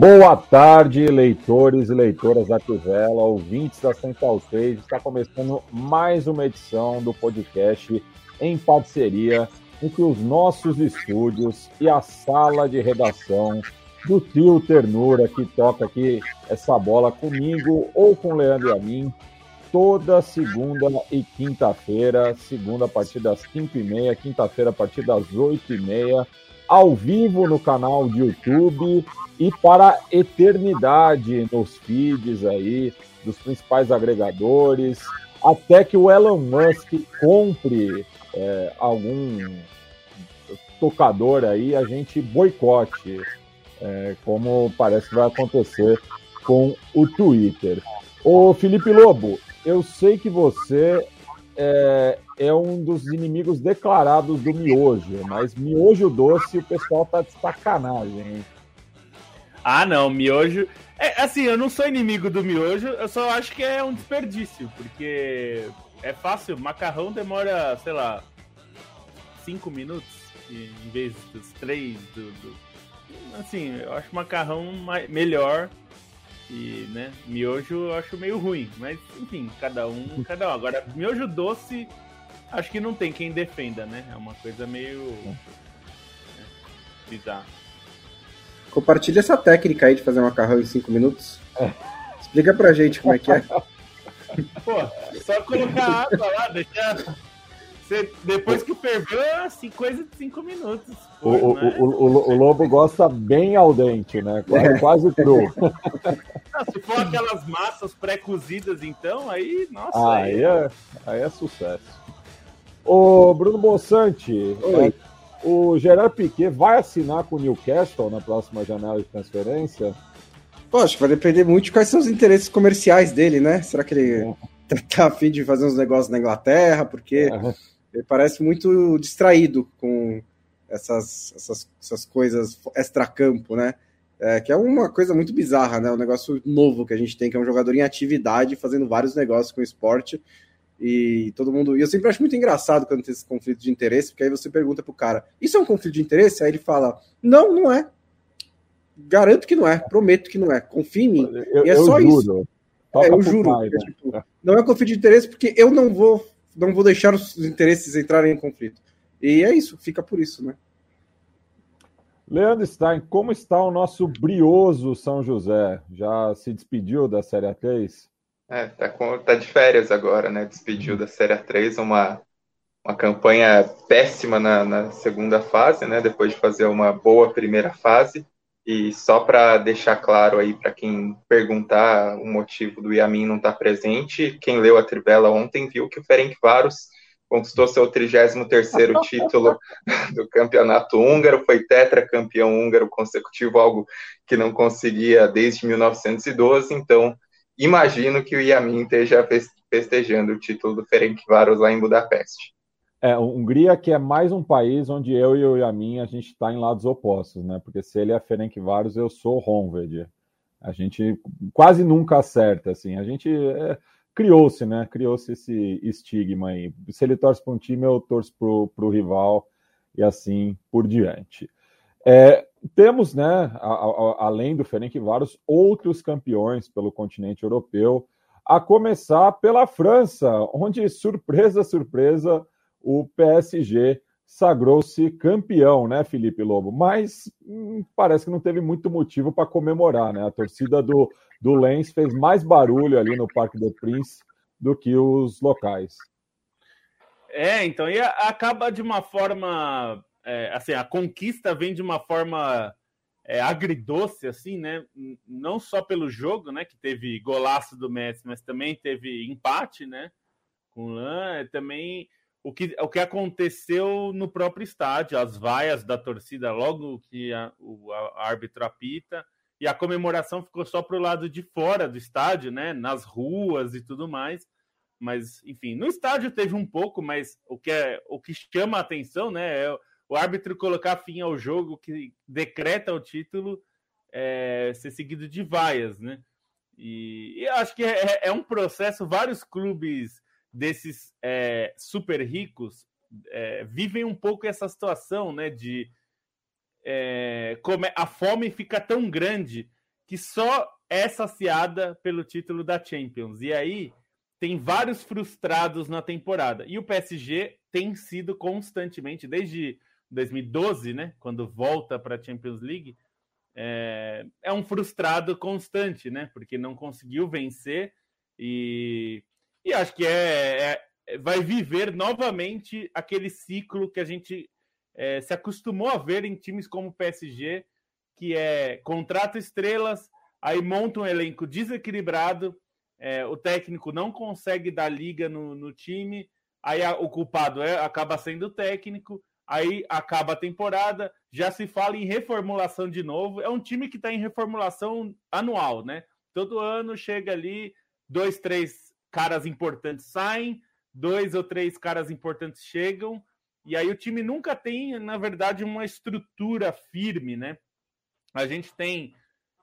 Boa tarde, leitores e leitoras da Tivela, ouvintes da Central 3. Está começando mais uma edição do podcast em parceria entre os nossos estúdios e a sala de redação do tio Ternura, que toca aqui essa bola comigo ou com o Leandro e a mim, toda segunda e quinta-feira, segunda a partir das 5h30, quinta-feira a partir das 8h30, ao vivo no canal de YouTube e para eternidade nos feeds aí dos principais agregadores, até que o Elon Musk compre é, algum tocador aí, a gente boicote, é, como parece que vai acontecer com o Twitter. Ô Felipe Lobo, eu sei que você é, é, um dos inimigos declarados do miojo, mas miojo doce o pessoal tá de sacanagem, hein? Ah, não, miojo. É, assim, eu não sou inimigo do miojo, eu só acho que é um desperdício, porque é fácil, macarrão demora, sei lá, cinco minutos em vez dos três do, do... Assim, eu acho macarrão mais, melhor e, né, miojo eu acho meio ruim, mas enfim, cada um, cada um. Agora, miojo doce, acho que não tem quem defenda, né? É uma coisa meio né, bizarra. Compartilha essa técnica aí de fazer macarrão em 5 minutos. É. Explica pra gente como é que é. Pô, só colocar água lá, deixar. Você, depois que ferveu, assim, coisa de 5 minutos. o, o, o, o, lobo gosta bem al dente, né? Quase, é. quase cru. Não, se for aquelas massas pré-cozidas, então, aí, nossa. Ah, aí, aí, é, aí é sucesso. Ô, Bruno Bonsante, Oi. É, o Gerard Piquet vai assinar com o Newcastle na próxima janela de transferência? Pô, acho que vai depender muito de quais são os interesses comerciais dele, né? Será que ele é. tá, tá afim de fazer uns negócios na Inglaterra? Porque é. ele parece muito distraído com essas, essas, essas coisas extra-campo, né? É, que é uma coisa muito bizarra, né? Um negócio novo que a gente tem, que é um jogador em atividade, fazendo vários negócios com o esporte. E todo mundo. E eu sempre acho muito engraçado quando tem esse conflito de interesse, porque aí você pergunta pro cara: Isso é um conflito de interesse? Aí ele fala: Não, não é. Garanto que não é, prometo que não é. Confie em mim. Eu, e é só juro. isso. É, eu juro. Pai, né? tipo, não é conflito de interesse porque eu não vou, não vou deixar os interesses entrarem em conflito. E é isso, fica por isso, né? Leandro Stein, como está o nosso brioso São José? Já se despediu da Série A3? É, tá, com, tá de férias agora, né? Despediu da Série 3 uma, uma campanha péssima na, na segunda fase, né? Depois de fazer uma boa primeira fase. E só para deixar claro aí para quem perguntar o motivo do Yamin não estar tá presente, quem leu a Tribela ontem viu que o Ferencváros conquistou seu 33º título do campeonato húngaro, foi tetracampeão húngaro consecutivo, algo que não conseguia desde 1912, então imagino que o Yamin esteja festejando o título do Ferencváros lá em Budapeste. É, Hungria que é mais um país onde eu e o Yamin a gente está em lados opostos, né? Porque se ele é Ferencváros, eu sou Honved. A gente quase nunca acerta, assim. A gente é, criou-se, né? Criou-se esse estigma aí. Se ele torce para um time, eu torço para o rival e assim por diante. É, temos, né, a, a, além do Ferencváros, outros campeões pelo continente europeu, a começar pela França, onde, surpresa, surpresa, o PSG sagrou-se campeão, né, Felipe Lobo? Mas hum, parece que não teve muito motivo para comemorar, né? A torcida do, do Lens fez mais barulho ali no Parque do Prince do que os locais. É, então, e acaba de uma forma é, assim, a conquista vem de uma forma é, agridoce, assim, né? Não só pelo jogo, né? Que teve golaço do Messi, mas também teve empate, né? Com o Lan, é também o que, o que aconteceu no próprio estádio, as vaias da torcida logo que a, o a árbitro apita, e a comemoração ficou só para o lado de fora do estádio, né? Nas ruas e tudo mais. Mas, enfim, no estádio teve um pouco, mas o que, é, o que chama a atenção, né? É o árbitro colocar fim ao jogo que decreta o título é, ser seguido de vaias, né? E, e acho que é, é, um processo, vários clubes desses é, super ricos é, vivem um pouco essa situação, né? De é, como a fome fica tão grande que só é saciada pelo título da Champions. E aí tem vários frustrados na temporada. E o PSG tem sido constantemente, desde 2012, né, quando volta para a Champions League, é, é, um frustrado constante, né, porque não conseguiu vencer e, e acho que é, é vai viver novamente aquele ciclo que a gente é, se acostumou a ver em times como o PSG, que é contrata estrelas, aí monta um elenco desequilibrado, é, o técnico não consegue dar liga no, no time, aí a, o culpado é, acaba sendo o técnico, aí acaba a temporada, já se fala em reformulação de novo. É um time que está em reformulação anual, né? Todo ano chega ali, dois, três caras importantes saem, dois ou três caras importantes chegam, e aí o time nunca tem, na verdade, uma estrutura firme, né? A gente tem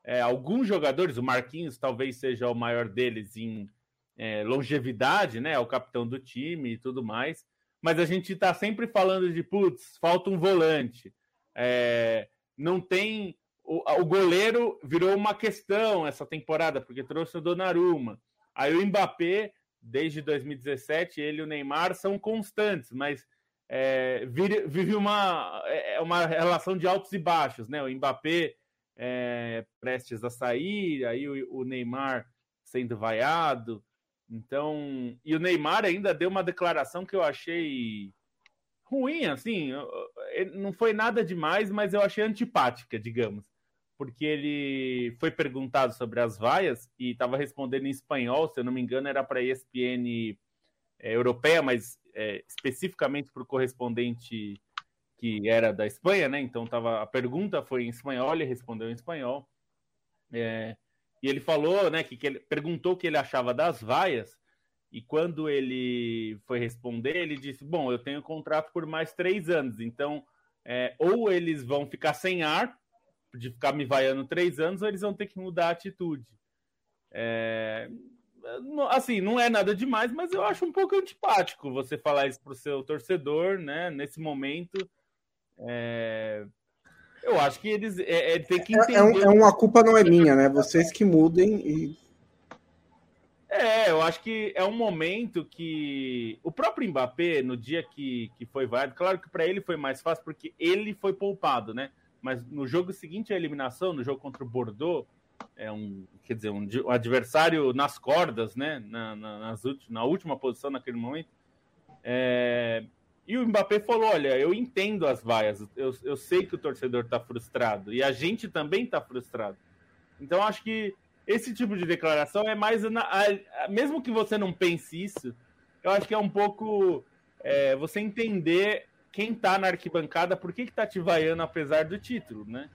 é, alguns jogadores, o Marquinhos talvez seja o maior deles em é, longevidade, né? É o capitão do time e tudo mais. Mas a gente está sempre falando de putz, falta um volante. É, não tem. O, o, goleiro virou uma questão essa temporada, porque trouxe o Donnarumma. Aí o Mbappé, desde 2017, ele e o Neymar são constantes, mas é, vive uma, é, é uma relação de altos e baixos, né? O Mbappé é, prestes a sair, aí o, o, Neymar sendo vaiado. Então, e o Neymar ainda deu uma declaração que eu achei ruim, assim, não foi nada demais, mas eu achei antipática, digamos, porque ele foi perguntado sobre as vaias e estava respondendo em espanhol, se eu não me engano, era para a ESPN é, europeia, mas é, especificamente para o correspondente que era da Espanha, né? Então tava, a pergunta foi em espanhol, ele respondeu em espanhol. É, e ele falou, né, que, que ele perguntou o que ele achava das vaias, e quando ele foi responder, ele disse: Bom, eu tenho contrato por mais três anos, então é, ou eles vão ficar sem ar, de ficar me vaiando três anos, ou eles vão ter que mudar a atitude. É, assim, não é nada demais, mas eu acho um pouco antipático você falar isso pro seu torcedor, né? Nesse momento. É... Eu acho que eles é, é, tem que entender. É, é, um, é uma culpa não é minha, né? Vocês que mudem e. É, eu acho que é um momento que o próprio Mbappé, no dia que, que foi válido, claro que para ele foi mais fácil porque ele foi poupado, né? Mas no jogo seguinte à eliminação, no jogo contra o Bordeaux, é um, quer dizer, um, um adversário nas cordas, né? Na, na, nas, na última posição naquele momento. É, e o Mbappé falou: olha, eu entendo as vaias, eu, eu sei que o torcedor está frustrado e a gente também está frustrado. Então acho que esse tipo de declaração é mais. Na, a, mesmo que você não pense isso, eu acho que é um pouco é, você entender quem está na arquibancada, por que, que tá te vaiando apesar do título, né?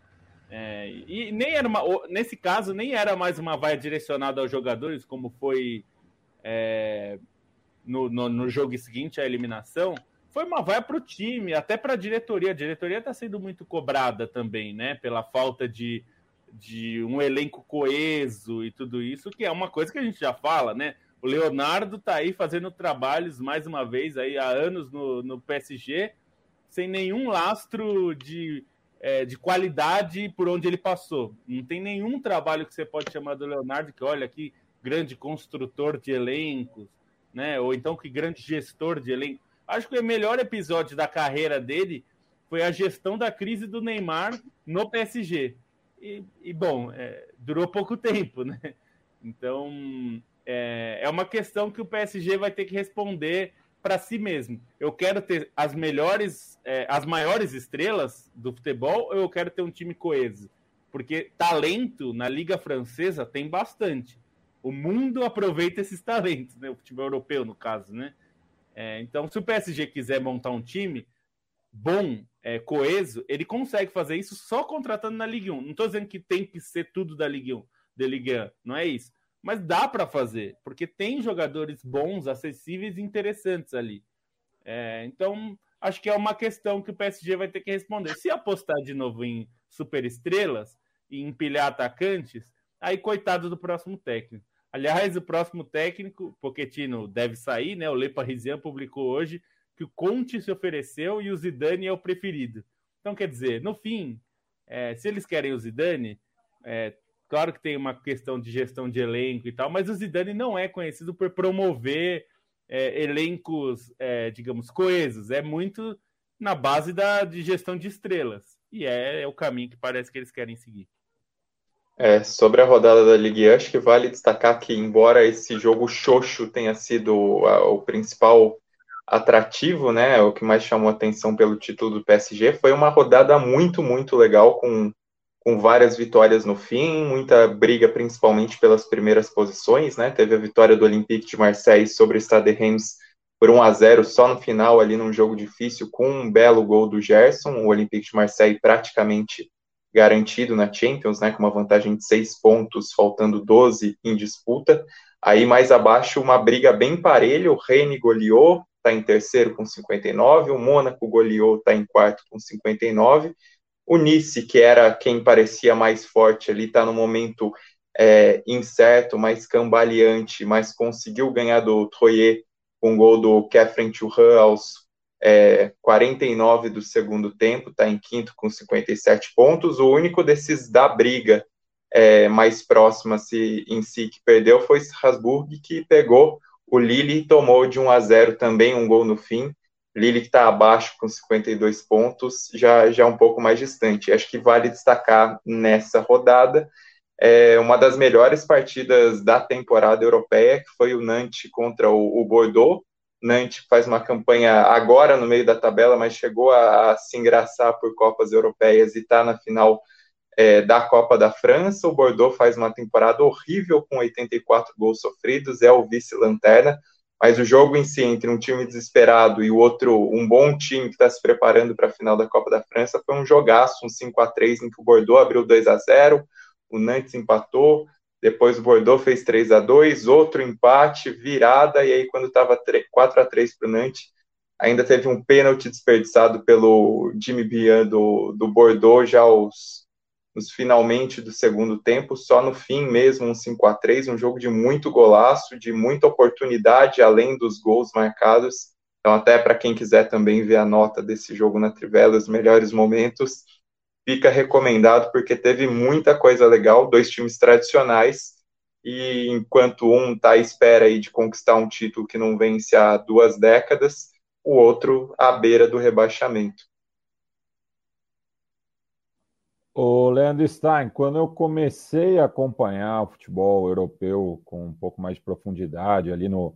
É, e nem era uma, nesse caso, nem era mais uma vaia direcionada aos jogadores, como foi é, no, no, no, jogo seguinte, a eliminação. Foi uma vaia para o time, até para a diretoria. A diretoria está sendo muito cobrada também, né? Pela falta de, de um elenco coeso e tudo isso, que é uma coisa que a gente já fala, né? O Leonardo está aí fazendo trabalhos, mais uma vez, aí há anos no, no PSG, sem nenhum lastro de é, de qualidade por onde ele passou. Não tem nenhum trabalho que você pode chamar do Leonardo que, olha, que grande construtor de elencos, né? Ou então que grande gestor de elenco. Acho que o melhor episódio da carreira dele foi a gestão da crise do Neymar no PSG. E, e bom, é, durou pouco tempo, né? Então é, é uma questão que o PSG vai ter que responder para si mesmo. Eu quero ter as melhores, é, as maiores estrelas do futebol ou eu quero ter um time coeso? Porque talento na Liga Francesa tem bastante. O mundo aproveita esses talentos, né? O futebol europeu, no caso, né? É, então, se o PSG quiser montar um time bom, é, coeso, ele consegue fazer isso só contratando na Ligue 1. Não estou dizendo que tem que ser tudo da Ligue 1, de Ligue 1, não é isso. Mas dá para fazer, porque tem jogadores bons, acessíveis e interessantes ali. É, então, acho que é uma questão que o PSG vai ter que responder. Se apostar de novo em superestrelas e empilhar atacantes, aí coitado do próximo técnico. Aliás, o próximo técnico, Pochettino deve sair, né? O Le Parisien publicou hoje que o Conte se ofereceu e o Zidane é o preferido. Então, quer dizer, no fim, é, se eles querem o Zidane, é, claro que tem uma questão de gestão de elenco e tal, mas o Zidane não é conhecido por promover é, elencos, é, digamos, coesos. É muito na base da, de gestão de estrelas. E é, é o caminho que parece que eles querem seguir. É, sobre a rodada da Ligue 1, acho que vale destacar que, embora esse jogo xoxo tenha sido a, o principal atrativo, né, o que mais chamou atenção pelo título do PSG, foi uma rodada muito, muito legal, com, com várias vitórias no fim, muita briga, principalmente pelas primeiras posições, né, teve a vitória do Olympique de Marseille sobre o Stade Reims por 1 a 0 só no final, ali num jogo difícil, com um belo gol do Gerson, o Olympique de Marseille praticamente garantido na Champions, né, com uma vantagem de seis pontos, faltando 12 em disputa. Aí mais abaixo, uma briga bem parelha, o Rennes goleou, está em terceiro com 59, o Mônaco goleou, está em quarto com 59. O Nice, que era quem parecia mais forte ali, está no momento é, incerto, mais cambaleante, mas conseguiu ganhar do Troyer com um gol do Catherine Churran aos é, 49 do segundo tempo, está em quinto com 57 pontos. O único desses da briga é, mais próxima se, em si que perdeu foi Strasbourg, que pegou o Lille e tomou de 1 a 0 também um gol no fim. Lille que está abaixo com 52 pontos, já, já um pouco mais distante. Acho que vale destacar nessa rodada é, uma das melhores partidas da temporada europeia, que foi o Nantes contra o, o Bordeaux. Nantes faz uma campanha agora no meio da tabela, mas chegou a, a se engraçar por Copas Europeias e está na final é, da Copa da França. O Bordeaux faz uma temporada horrível com 84 gols sofridos, é o vice-lanterna, mas o jogo em si, entre um time desesperado e o outro, um bom time que está se preparando para a final da Copa da França, foi um jogaço, um 5 a 3 em que o Bordeaux abriu 2 a 0 o Nantes empatou, depois o Bordeaux fez 3 a 2 outro empate, virada, e aí quando estava 4 a 3 para o Nantes, ainda teve um pênalti desperdiçado pelo Jimmy Bian do, do Bordeaux já aos, nos finalmente do segundo tempo, só no fim mesmo um 5 a 3 um jogo de muito golaço, de muita oportunidade, além dos gols marcados, então até para quem quiser também ver a nota desse jogo na Trivela, os melhores momentos, fica recomendado porque teve muita coisa legal, dois times tradicionais, e enquanto um está à espera aí de conquistar um título que não vence há duas décadas, o outro à beira do rebaixamento. O Leandro Stein, quando eu comecei a acompanhar o futebol europeu com um pouco mais de profundidade, ali no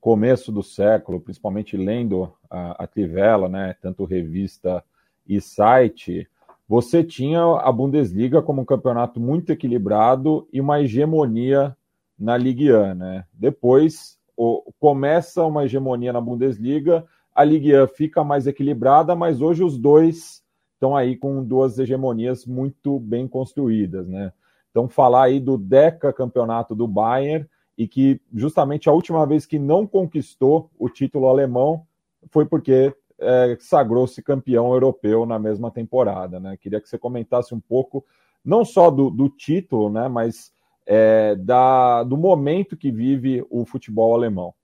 começo do século, principalmente lendo a, a Trivela, né, tanto revista e site, você tinha a Bundesliga como um campeonato muito equilibrado e uma hegemonia na Ligue 1, né? Depois o, começa uma hegemonia na Bundesliga, a Ligue 1 fica mais equilibrada, mas hoje os dois estão aí com duas hegemonias muito bem construídas, né? Então falar aí do Deca campeonato do Bayern e que justamente a última vez que não conquistou o título alemão foi porque é, sagrou-se campeão europeu na mesma temporada. Né? Queria que você comentasse um pouco, não só do, do título, né, mas é, da, do momento que vive o futebol alemão.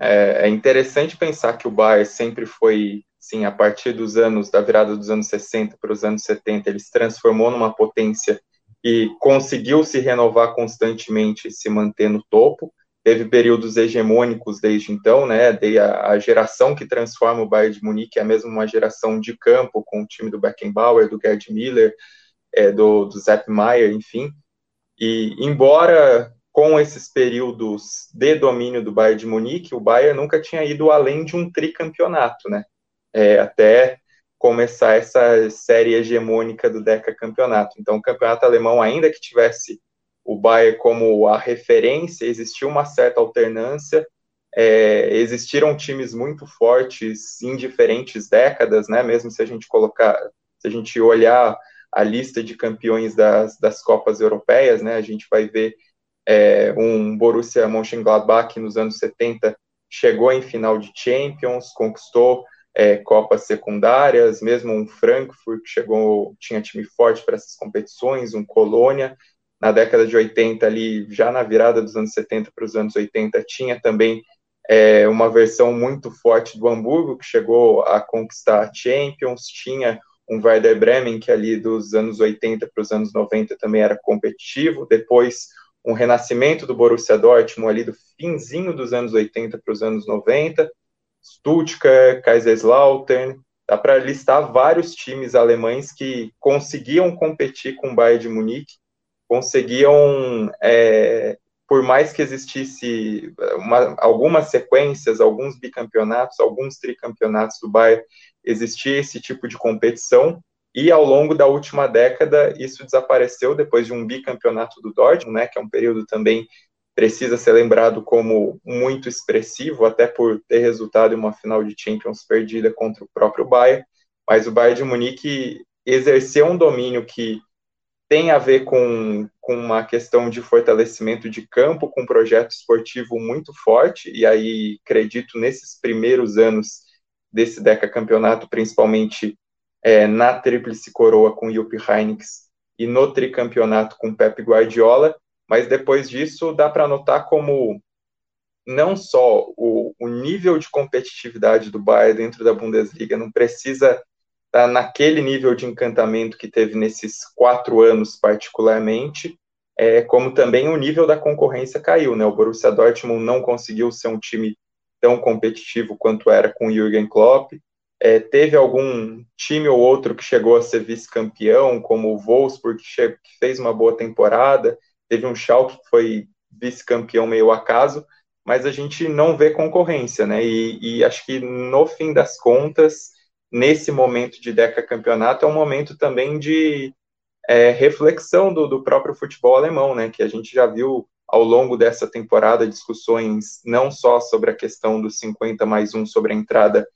É, é interessante pensar que o Bayern sempre foi, sim, a partir dos anos, da virada dos anos 60 para os anos 70, ele se transformou numa potência e conseguiu se renovar constantemente e se manter no topo teve períodos hegemônicos desde então, né? A, a, geração que transforma o Bayern de Munique é mesmo uma geração de campo, com o time do Beckenbauer, do Gerd Miller, é, do, do Sepp Maier, enfim. E embora com esses períodos de domínio do Bayern de Munique, o Bayern nunca tinha ido além de um tricampeonato, né? É, até começar essa série hegemônica do Deca Campeonato. Então, o campeonato alemão, ainda que tivesse o Bayern como a referência, existiu uma certa alternância, é, existiram times muito fortes em diferentes décadas, né? Mesmo se a gente colocar, se a gente olhar a lista de campeões das, das Copas Europeias, né? A gente vai ver é, um Borussia Mönchengladbach que nos anos 70 chegou em final de Champions, conquistou é, copas secundárias, mesmo um Frankfurt chegou, tinha time forte para essas competições, um Colônia, na década de 80 ali, já na virada dos anos 70 para os anos 80, tinha também é, uma versão muito forte do Hamburgo, que chegou a conquistar a Champions, tinha um Werder Bremen, que ali dos anos 80 para os anos 90 também era competitivo, depois um renascimento do Borussia Dortmund ali do finzinho dos anos 80 para os anos 90, Stuttgart, Kaiserslautern, dá para listar vários times alemães que conseguiam competir com o Bayern de Munique, conseguiam, é, por mais que existisse uma, algumas sequências, alguns bicampeonatos, alguns tricampeonatos do Bayern, existia esse tipo de competição, e ao longo da última década isso desapareceu depois de um bicampeonato do Dortmund, né, que é um período também precisa ser lembrado como muito expressivo, até por ter resultado em uma final de Champions perdida contra o próprio Bayern, mas o Bayern de Munique exerceu um domínio que tem a ver com, com uma questão de fortalecimento de campo, com um projeto esportivo muito forte, e aí acredito nesses primeiros anos desse Deca Campeonato, principalmente é, na Tríplice Coroa com Jupp Heynckes e no tricampeonato com Pep Guardiola, mas depois disso dá para notar como não só o, o, nível de competitividade do Bayern dentro da Bundesliga não precisa tá naquele nível de encantamento que teve nesses quatro anos particularmente, é, como também o nível da concorrência caiu, né? O Borussia Dortmund não conseguiu ser um time tão competitivo quanto era com o Jürgen Klopp. É, teve algum time ou outro que chegou a ser vice-campeão, como o Wolfsburg, que, que fez uma boa temporada. Teve um Schalke que foi vice-campeão meio acaso, mas a gente não vê concorrência, né? E, e, acho que no fim das contas, nesse momento de deca campeonato, é um momento também de é, reflexão do, do próprio futebol alemão, né? Que a gente já viu ao longo dessa temporada discussões não só sobre a questão dos 50 mais um sobre a entrada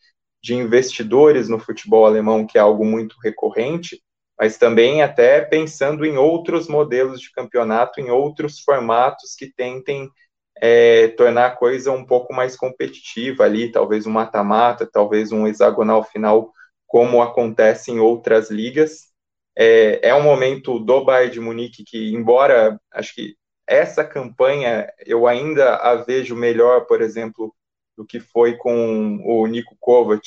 de investidores no futebol alemão, que é algo muito recorrente, mas também até pensando em outros modelos de campeonato, em outros formatos que tentem é, tornar a coisa um pouco mais competitiva ali, talvez um mata-mata, talvez um hexagonal final, como acontece em outras ligas. É, é um momento do Bayern de Munique que, embora acho que essa campanha eu ainda a vejo melhor, por exemplo, do que foi com o Nico Kovac,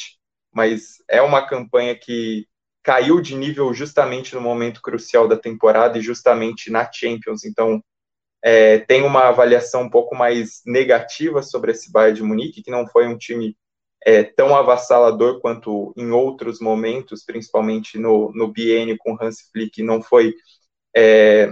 mas é uma campanha que caiu de nível justamente no momento crucial da temporada e justamente na Champions. Então, é, tem uma avaliação um pouco mais negativa sobre esse Bayern de Munique, que não foi um time é, tão avassalador quanto em outros momentos, principalmente no, no biênio com Hans Flick, não foi é,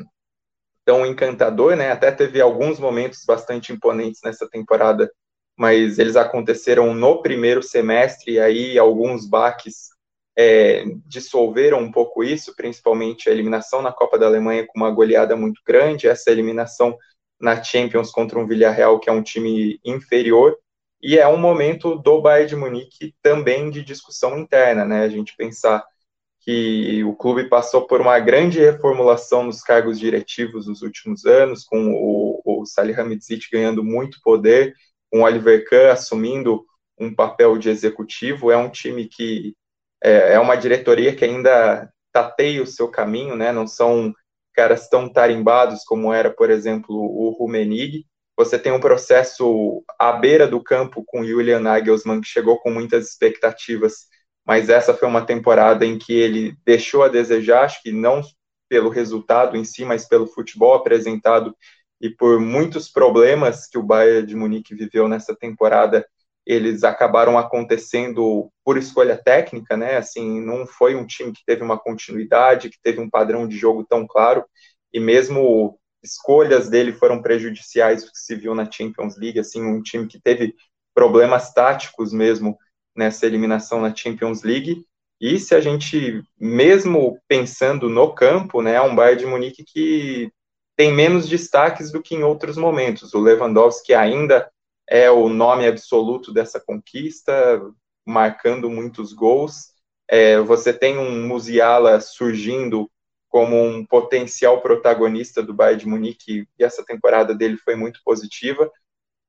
tão encantador, né? Até teve alguns momentos bastante imponentes nessa temporada, mas eles aconteceram no primeiro semestre e aí alguns baques é, dissolveram um pouco isso, principalmente a eliminação na Copa da Alemanha com uma goleada muito grande, essa eliminação na Champions contra um Villarreal que é um time inferior, e é um momento do Bayern de Munique também de discussão interna, né? A gente pensar que o clube passou por uma grande reformulação nos cargos diretivos nos últimos anos, com o, o Salihamidzic ganhando muito poder, com o Oliver Kahn assumindo um papel de executivo. É um time que é, é uma diretoria que ainda tateia o seu caminho, né? Não são caras tão tarimbados como era, por exemplo, o Rumenig. Você tem um processo à beira do campo com Julian Nagelsmann, que chegou com muitas expectativas mas essa foi uma temporada em que ele deixou a desejar, acho que não pelo resultado em si, mas pelo futebol apresentado e por muitos problemas que o Bayern de Munique viveu nessa temporada, eles acabaram acontecendo por escolha técnica, né? Assim, não foi um time que teve uma continuidade, que teve um padrão de jogo tão claro, e mesmo escolhas dele foram prejudiciais, o que se viu na Champions League, assim, um time que teve problemas táticos mesmo nessa eliminação na Champions League. E se a gente, mesmo pensando no campo, né, é um Bayern de Munique que tem menos destaques do que em outros momentos. O Lewandowski ainda é o nome absoluto dessa conquista, marcando muitos gols. É, você tem um Musiala surgindo como um potencial protagonista do Bayern de Munique e essa temporada dele foi muito positiva,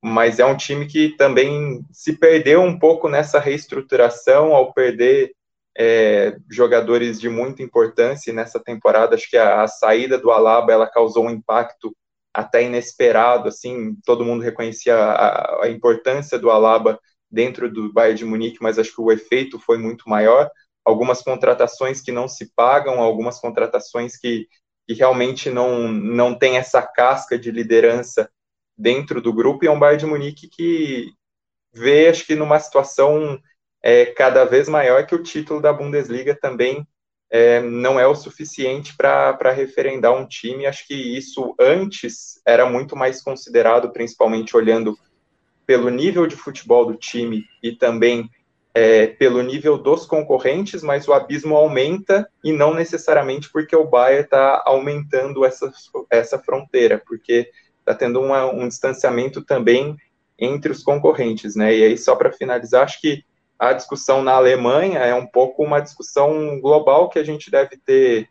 mas é um time que também se perdeu um pouco nessa reestruturação ao perder é, jogadores de muita importância nessa temporada. Acho que a, a, saída do Alaba ela causou um impacto até inesperado. Assim, todo mundo reconhecia a, a importância do Alaba dentro do Bayern de Munique, mas acho que o efeito foi muito maior. Algumas contratações que não se pagam, algumas contratações que, que realmente não, não tem essa casca de liderança dentro do grupo, e é um Bayern de Munique que vê, acho que numa situação é cada vez maior que o título da Bundesliga também é, não é o suficiente para referendar um time. Acho que isso antes era muito mais considerado, principalmente olhando pelo nível de futebol do time e também é, pelo nível dos concorrentes, mas o abismo aumenta e não necessariamente porque o Bayern está aumentando essa, essa fronteira, porque está tendo uma, um distanciamento também entre os concorrentes, né? E aí, só para finalizar, acho que a discussão na Alemanha é um pouco uma discussão global que a gente deve ter,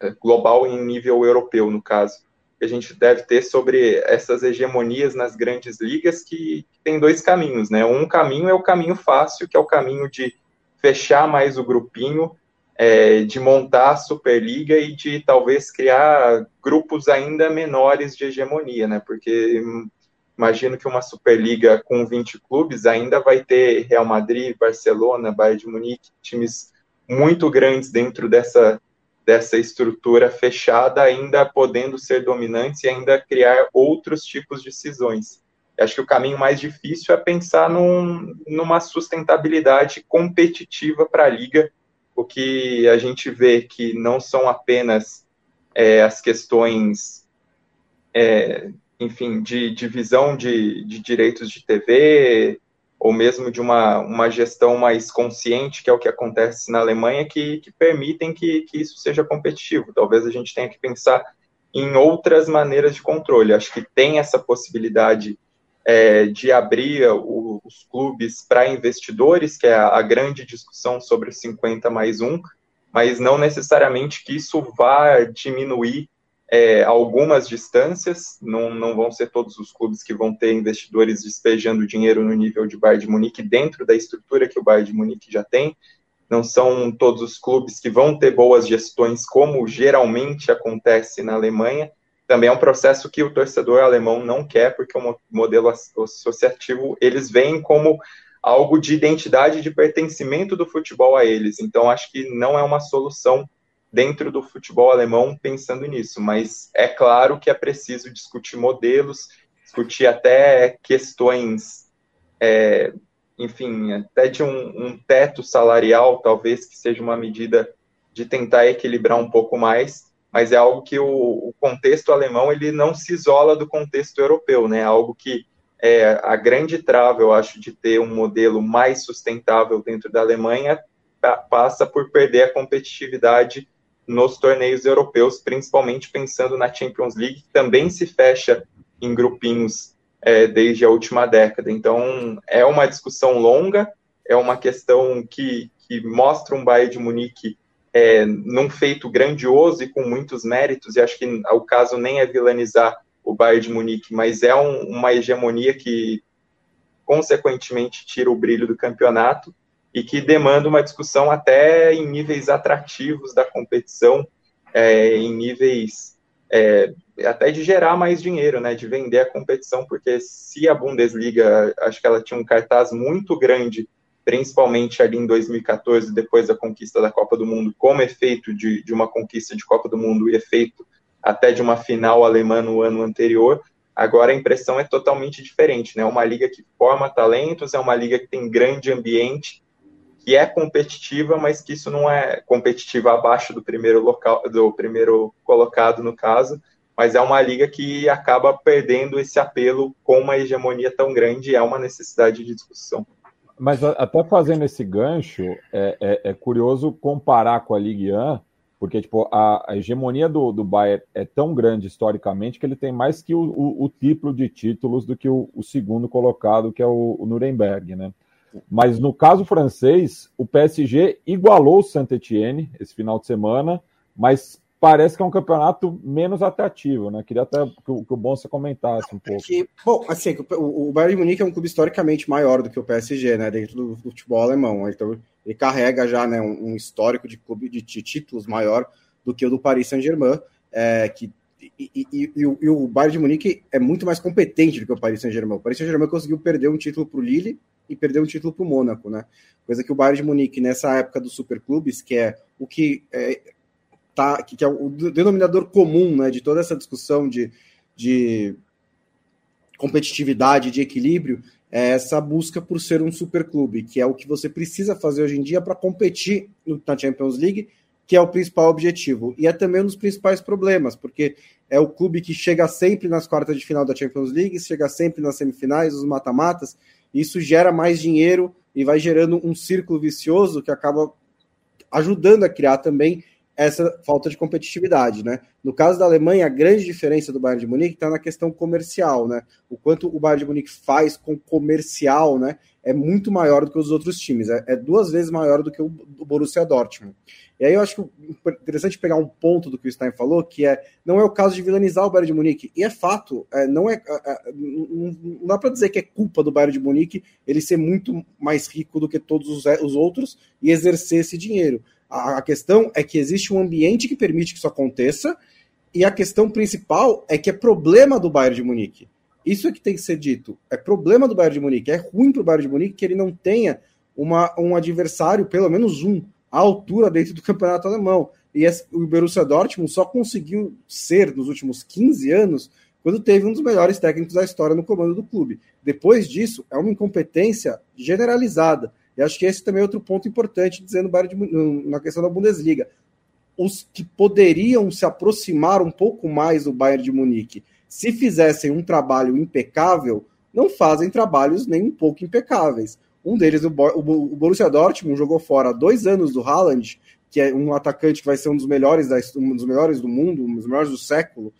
é, global em nível europeu, no caso, que a gente deve ter sobre essas hegemonias nas grandes ligas, que, tem dois caminhos, né? Um caminho é o caminho fácil, que é o caminho de fechar mais o grupinho, é, de montar a Superliga e de talvez criar grupos ainda menores de hegemonia, né? Porque imagino que uma Superliga com 20 clubes ainda vai ter Real Madrid, Barcelona, Bayern de Munique, times muito grandes dentro dessa, dessa estrutura fechada, ainda podendo ser dominantes e ainda criar outros tipos de cisões. Acho que o caminho mais difícil é pensar num, numa sustentabilidade competitiva para a liga, o que a gente vê que não são apenas é, as questões é, enfim, de divisão de, de direitos de TV, ou mesmo de uma, uma gestão mais consciente, que é o que acontece na Alemanha, que, que permitem que, que isso seja competitivo. Talvez a gente tenha que pensar em outras maneiras de controle. Acho que tem essa possibilidade é, de abrir o, os clubes para investidores, que é a, a, grande discussão sobre 50 mais um, mas não necessariamente que isso vá diminuir é, algumas distâncias, não, não vão ser todos os clubes que vão ter investidores despejando dinheiro no nível de Bayern de Munique dentro da estrutura que o Bayern de Munique já tem, não são todos os clubes que vão ter boas gestões, como geralmente acontece na Alemanha. Também é um processo que o torcedor alemão não quer, porque o modelo associativo eles veem como algo de identidade de pertencimento do futebol a eles. Então, acho que não é uma solução dentro do futebol alemão pensando nisso, mas é claro que é preciso discutir modelos, discutir até questões, é, enfim, até de um, um, teto salarial, talvez que seja uma medida de tentar equilibrar um pouco mais, mas é algo que o, o contexto alemão ele não se isola do contexto europeu, né? Algo que é a grande trava, eu acho, de ter um modelo mais sustentável dentro da Alemanha passa por perder a competitividade nos torneios europeus, principalmente pensando na Champions League, que também se fecha em grupinhos é, desde a última década. Então, é uma discussão longa, é uma questão que, que mostra um Bayern de Munique é, num feito grandioso e com muitos méritos, e acho que o caso nem é vilanizar o Bayern de Munique, mas é um, uma hegemonia que, consequentemente, tira o brilho do campeonato, e que demanda uma discussão até em níveis atrativos da competição, é, em níveis é, até de gerar mais dinheiro, né, de vender a competição, porque se a Bundesliga, acho que ela tinha um cartaz muito grande, principalmente ali em 2014, depois da conquista da Copa do Mundo, como efeito de, de uma conquista de Copa do Mundo e efeito até de uma final alemã no ano anterior, agora a impressão é totalmente diferente, né, uma liga que forma talentos, é uma liga que tem grande ambiente, que é competitiva, mas que isso não é competitiva abaixo do primeiro local, do primeiro colocado no caso, mas é uma liga que acaba perdendo esse apelo com uma hegemonia tão grande, é uma necessidade de discussão. mas até fazendo esse gancho, é, é, é, curioso comparar com a Ligue 1, porque tipo, a, a hegemonia do, do Bayern é tão grande historicamente que ele tem mais que o, o, o triplo de títulos do que o, o, segundo colocado, que é o, o Nuremberg, né? Mas no caso francês, o PSG igualou o Saint-Etienne esse final de semana, mas parece que é um campeonato menos atrativo, né? Queria até que o, que o Bonsa comentasse um pouco. Que, bom, assim, o, o Bayern de Munique é um clube historicamente maior do que o PSG, né? Dentro do, do futebol alemão. Então, ele carrega já né, um, um histórico de clube de, de, títulos maior do que o do Paris Saint-Germain, é, que e, e, e, e, o, e o Bayern de Munique é muito mais competente do que o Paris Saint-Germain. O Paris Saint-Germain conseguiu perder um título para o Lille e perder um título para o Mônaco, né? Coisa que o Bayern de Munique, nessa época dos superclubes, que é o que é, tá, que, é o denominador comum né, de toda essa discussão de, de competitividade, de equilíbrio, é essa busca por ser um superclube, que é o que você precisa fazer hoje em dia para competir na Champions League, que é o principal objetivo. E é também um dos principais problemas, porque é o clube que chega sempre nas quartas de final da Champions League, chega sempre nas semifinais, os mata-matas, isso gera mais dinheiro e vai gerando um círculo vicioso que acaba ajudando a criar também essa falta de competitividade, né? No caso da Alemanha, a grande diferença do Bayern de Munique está na questão comercial, né? O quanto o Bayern de Munique faz com comercial, né? É muito maior do que os outros times, é, é duas vezes maior do que o, o Borussia Dortmund. E aí eu acho que interessante pegar um ponto do que o Stein falou, que é não é o caso de vilanizar o Bayern de Munique. E é fato, é, não é, é, é não dá para dizer que é culpa do Bayern de Munique ele ser muito mais rico do que todos os, os outros e exercer esse dinheiro. A, questão é que existe um ambiente que permite que isso aconteça, e a questão principal é que é problema do Bayern de Munique. Isso é que tem que ser dito. É problema do Bayern de Munique. É ruim para o Bayern de Munique que ele não tenha uma, um adversário, pelo menos um, à altura dentro do campeonato alemão. E o Borussia Dortmund só conseguiu ser, nos últimos 15 anos, quando teve um dos melhores técnicos da história no comando do clube. Depois disso, é uma incompetência generalizada. E acho que esse também é outro ponto importante, dizendo na questão da Bundesliga. Os que poderiam se aproximar um pouco mais do Bayern de Munique, se fizessem um trabalho impecável, não fazem trabalhos nem um pouco impecáveis. Um deles, o, Borussia Dortmund, jogou fora dois anos do Haaland, que é um atacante que vai ser um dos melhores, da, um dos melhores do mundo, um dos melhores do século,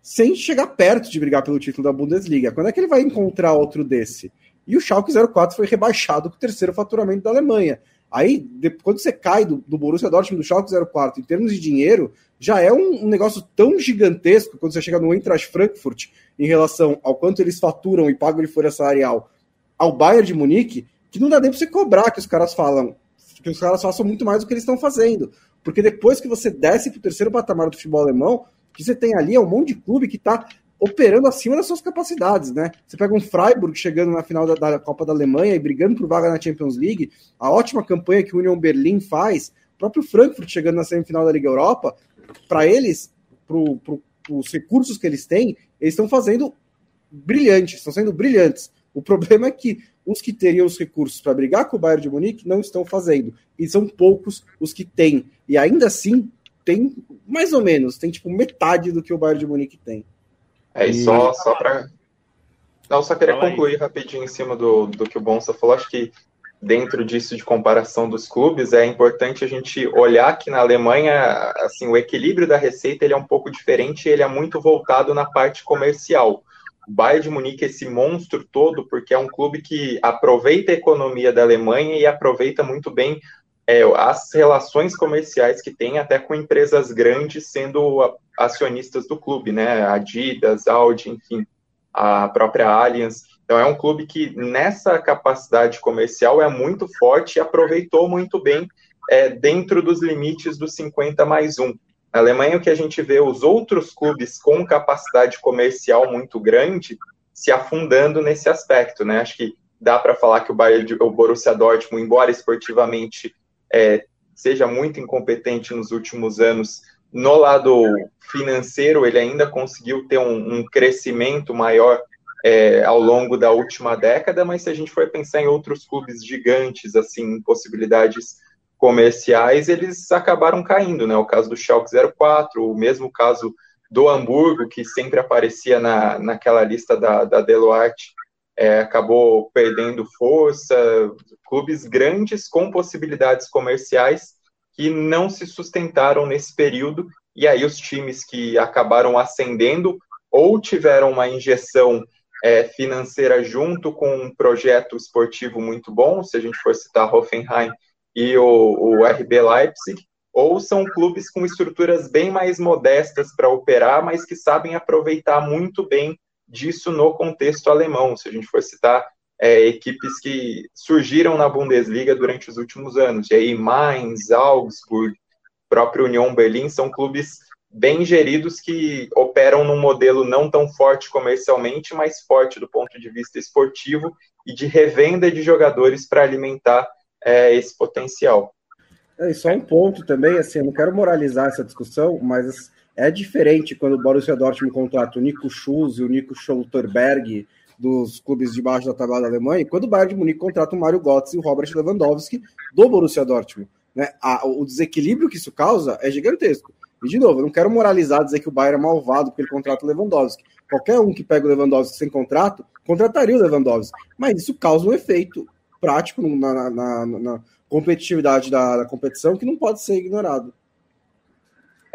sem chegar perto de brigar pelo título da Bundesliga. Quando é que ele vai encontrar outro desse? E o Schalke 04 foi rebaixado com o terceiro faturamento da Alemanha. Aí, de, quando você cai do, do Borussia Dortmund do Schalke 04 em termos de dinheiro, já é um, um, negócio tão gigantesco quando você chega no Eintracht Frankfurt em relação ao quanto eles faturam e pagam de folha salarial ao Bayern de Munique, que não dá nem para você cobrar que os caras falam, que os caras façam muito mais do que eles estão fazendo. Porque depois que você desce para o terceiro patamar do futebol alemão, que você tem ali é um monte de clube que está operando acima das suas capacidades, né? Você pega um Freiburg chegando na final da, da, Copa da Alemanha e brigando por vaga na Champions League, a ótima campanha que o Union Berlin faz, o próprio Frankfurt chegando na semifinal da Liga Europa, para eles, para os recursos que eles têm, eles estão fazendo brilhantes, estão sendo brilhantes. O problema é que os que teriam os recursos para brigar com o Bayern de Munique não estão fazendo, e são poucos os que têm. E ainda assim, tem mais ou menos, tem tipo metade do que o Bayern de Munique tem. É, e só, só para. Não, só queria concluir rapidinho em cima do, do que o Bonsa falou. Acho que dentro disso de comparação dos clubes, é importante a gente olhar que na Alemanha, assim, o equilíbrio da receita ele é um pouco diferente, ele é muito voltado na parte comercial. O Bayern de Munique é esse monstro todo, porque é um clube que aproveita a economia da Alemanha e aproveita muito bem é, as relações comerciais que tem até com empresas grandes sendo acionistas do clube, né? Adidas, Audi, enfim, a própria Allianz. Então é um clube que nessa capacidade comercial é muito forte e aproveitou muito bem é, dentro dos limites dos 50 mais 1. Na Alemanha, o que a gente vê os outros clubes com capacidade comercial muito grande se afundando nesse aspecto, né? Acho que dá para falar que o, Bayern, o Borussia Dortmund, embora esportivamente é, seja muito incompetente nos últimos anos, no lado financeiro, ele ainda conseguiu ter um, um crescimento maior é, ao longo da última década, mas se a gente for pensar em outros clubes gigantes, assim, possibilidades comerciais, eles acabaram caindo, né? O caso do Schalke 04, o mesmo caso do Hamburgo, que sempre aparecia na, naquela lista da, da Deloitte é, acabou perdendo força, clubes grandes com possibilidades comerciais que não se sustentaram nesse período, e aí os times que acabaram ascendendo ou tiveram uma injeção é, financeira junto com um projeto esportivo muito bom, se a gente for citar Hoffenheim e o, o RB Leipzig, ou são clubes com estruturas bem mais modestas para operar, mas que sabem aproveitar muito bem disso no contexto alemão. Se a gente for citar é, equipes que surgiram na Bundesliga durante os últimos anos, e aí Mainz, Augsburg, próprio Union Berlin, são clubes bem geridos que operam num modelo não tão forte comercialmente, mas forte do ponto de vista esportivo e de revenda de jogadores para alimentar é, esse potencial. É, e só um ponto também, assim, eu não quero moralizar essa discussão, mas é diferente quando o Borussia Dortmund contrata o Nico Schulz e o Nico Schulterberg dos clubes de baixo da tabela da Alemanha, e quando o Bayern de Munique contrata o Mário Götze e o Robert Lewandowski do Borussia Dortmund. Né? O desequilíbrio que isso causa é gigantesco. E, de novo, eu não quero moralizar, dizer que o Bayern é malvado porque ele contrata o Lewandowski. Qualquer um que pega o Lewandowski sem contrato, contrataria o Lewandowski. Mas isso causa um efeito prático na, na, na competitividade da, da, competição que não pode ser ignorado.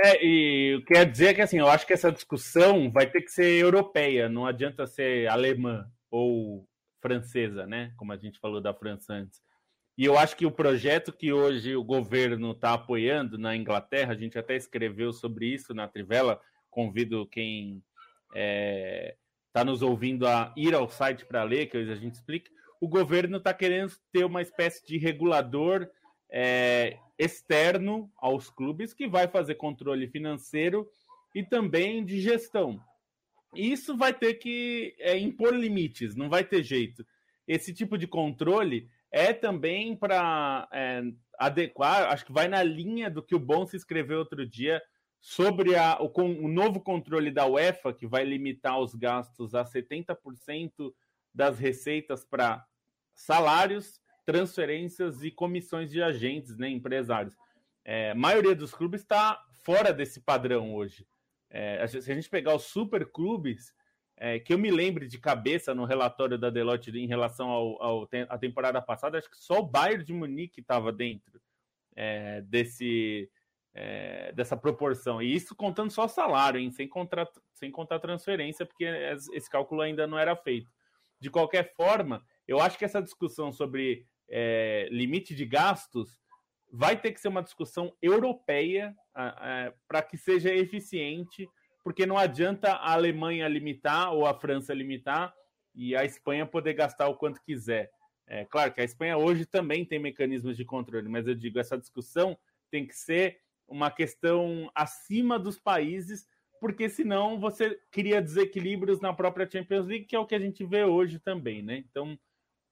É, e quer dizer que assim, eu acho que essa discussão vai ter que ser europeia, não adianta ser alemã ou francesa, né? Como a gente falou da França antes. E eu acho que o projeto que hoje o governo está apoiando na Inglaterra, a gente até escreveu sobre isso na Trivela. Convido quem está é, tá nos ouvindo a ir ao site para ler, que hoje a gente explica. O governo está querendo ter uma espécie de regulador é, externo aos clubes que vai fazer controle financeiro e também de gestão. Isso vai ter que é, impor limites, não vai ter jeito. Esse tipo de controle é também para é, adequar, acho que vai na linha do que o Bom se escreveu outro dia sobre a, o, o, novo controle da UEFA, que vai limitar os gastos a 70% das receitas para salários, transferências e comissões de agentes, né, empresários. É, a maioria dos clubes está fora desse padrão hoje. É, se a gente pegar os super clubes, é, que eu me lembre de cabeça no relatório da Deloitte em relação ao, ao a temporada passada, acho que só o Bayern de Munique estava dentro é, desse é, dessa proporção. E isso contando só salário, hein, sem, contar, sem contar transferência, porque esse cálculo ainda não era feito. De qualquer forma, eu acho que essa discussão sobre é, limite de gastos vai ter que ser uma discussão europeia para que seja eficiente porque não adianta a Alemanha limitar ou a França limitar e a Espanha poder gastar o quanto quiser. É claro que a Espanha hoje também tem mecanismos de controle, mas eu digo, essa discussão tem que ser uma questão acima dos países, porque senão você cria desequilíbrios na própria Champions League, que é o que a gente vê hoje também, né? Então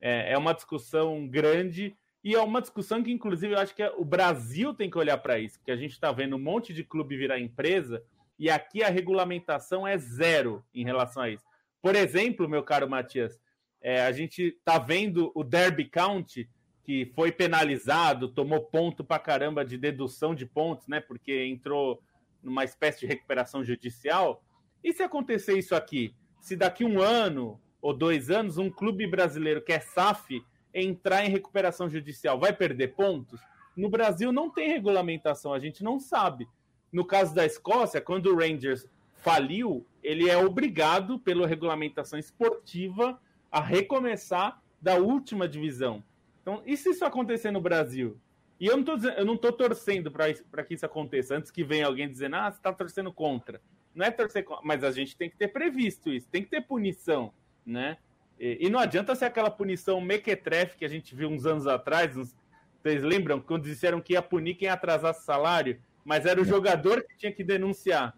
é, é uma discussão grande e é uma discussão que, inclusive, eu acho que o Brasil tem que olhar para isso, porque a gente está vendo um monte de clube virar empresa e aqui a regulamentação é zero em relação a isso. Por exemplo, meu caro Matias, é, a gente está vendo o Derby County, que foi penalizado, tomou ponto para caramba de dedução de pontos, né? Porque entrou numa espécie de recuperação judicial. E se acontecer isso aqui? Se daqui um ano ou dois anos um clube brasileiro que é SAF entrar em recuperação judicial, vai perder pontos? No Brasil não tem regulamentação, a gente não sabe. No caso da Escócia, quando o Rangers faliu, ele é obrigado, pela regulamentação esportiva, a recomeçar da última divisão. Então, e se isso acontecer no Brasil? E eu não tô, eu não tô torcendo para que isso aconteça, antes que venha alguém dizendo, ah, você está torcendo contra. Não é torcer contra, mas a gente tem que ter previsto isso, tem que ter punição, né? E, e não adianta ser aquela punição mequetrefe que a gente viu uns anos atrás, uns, vocês lembram, quando disseram que ia punir quem atrasasse salário? mas era o jogador que tinha que denunciar.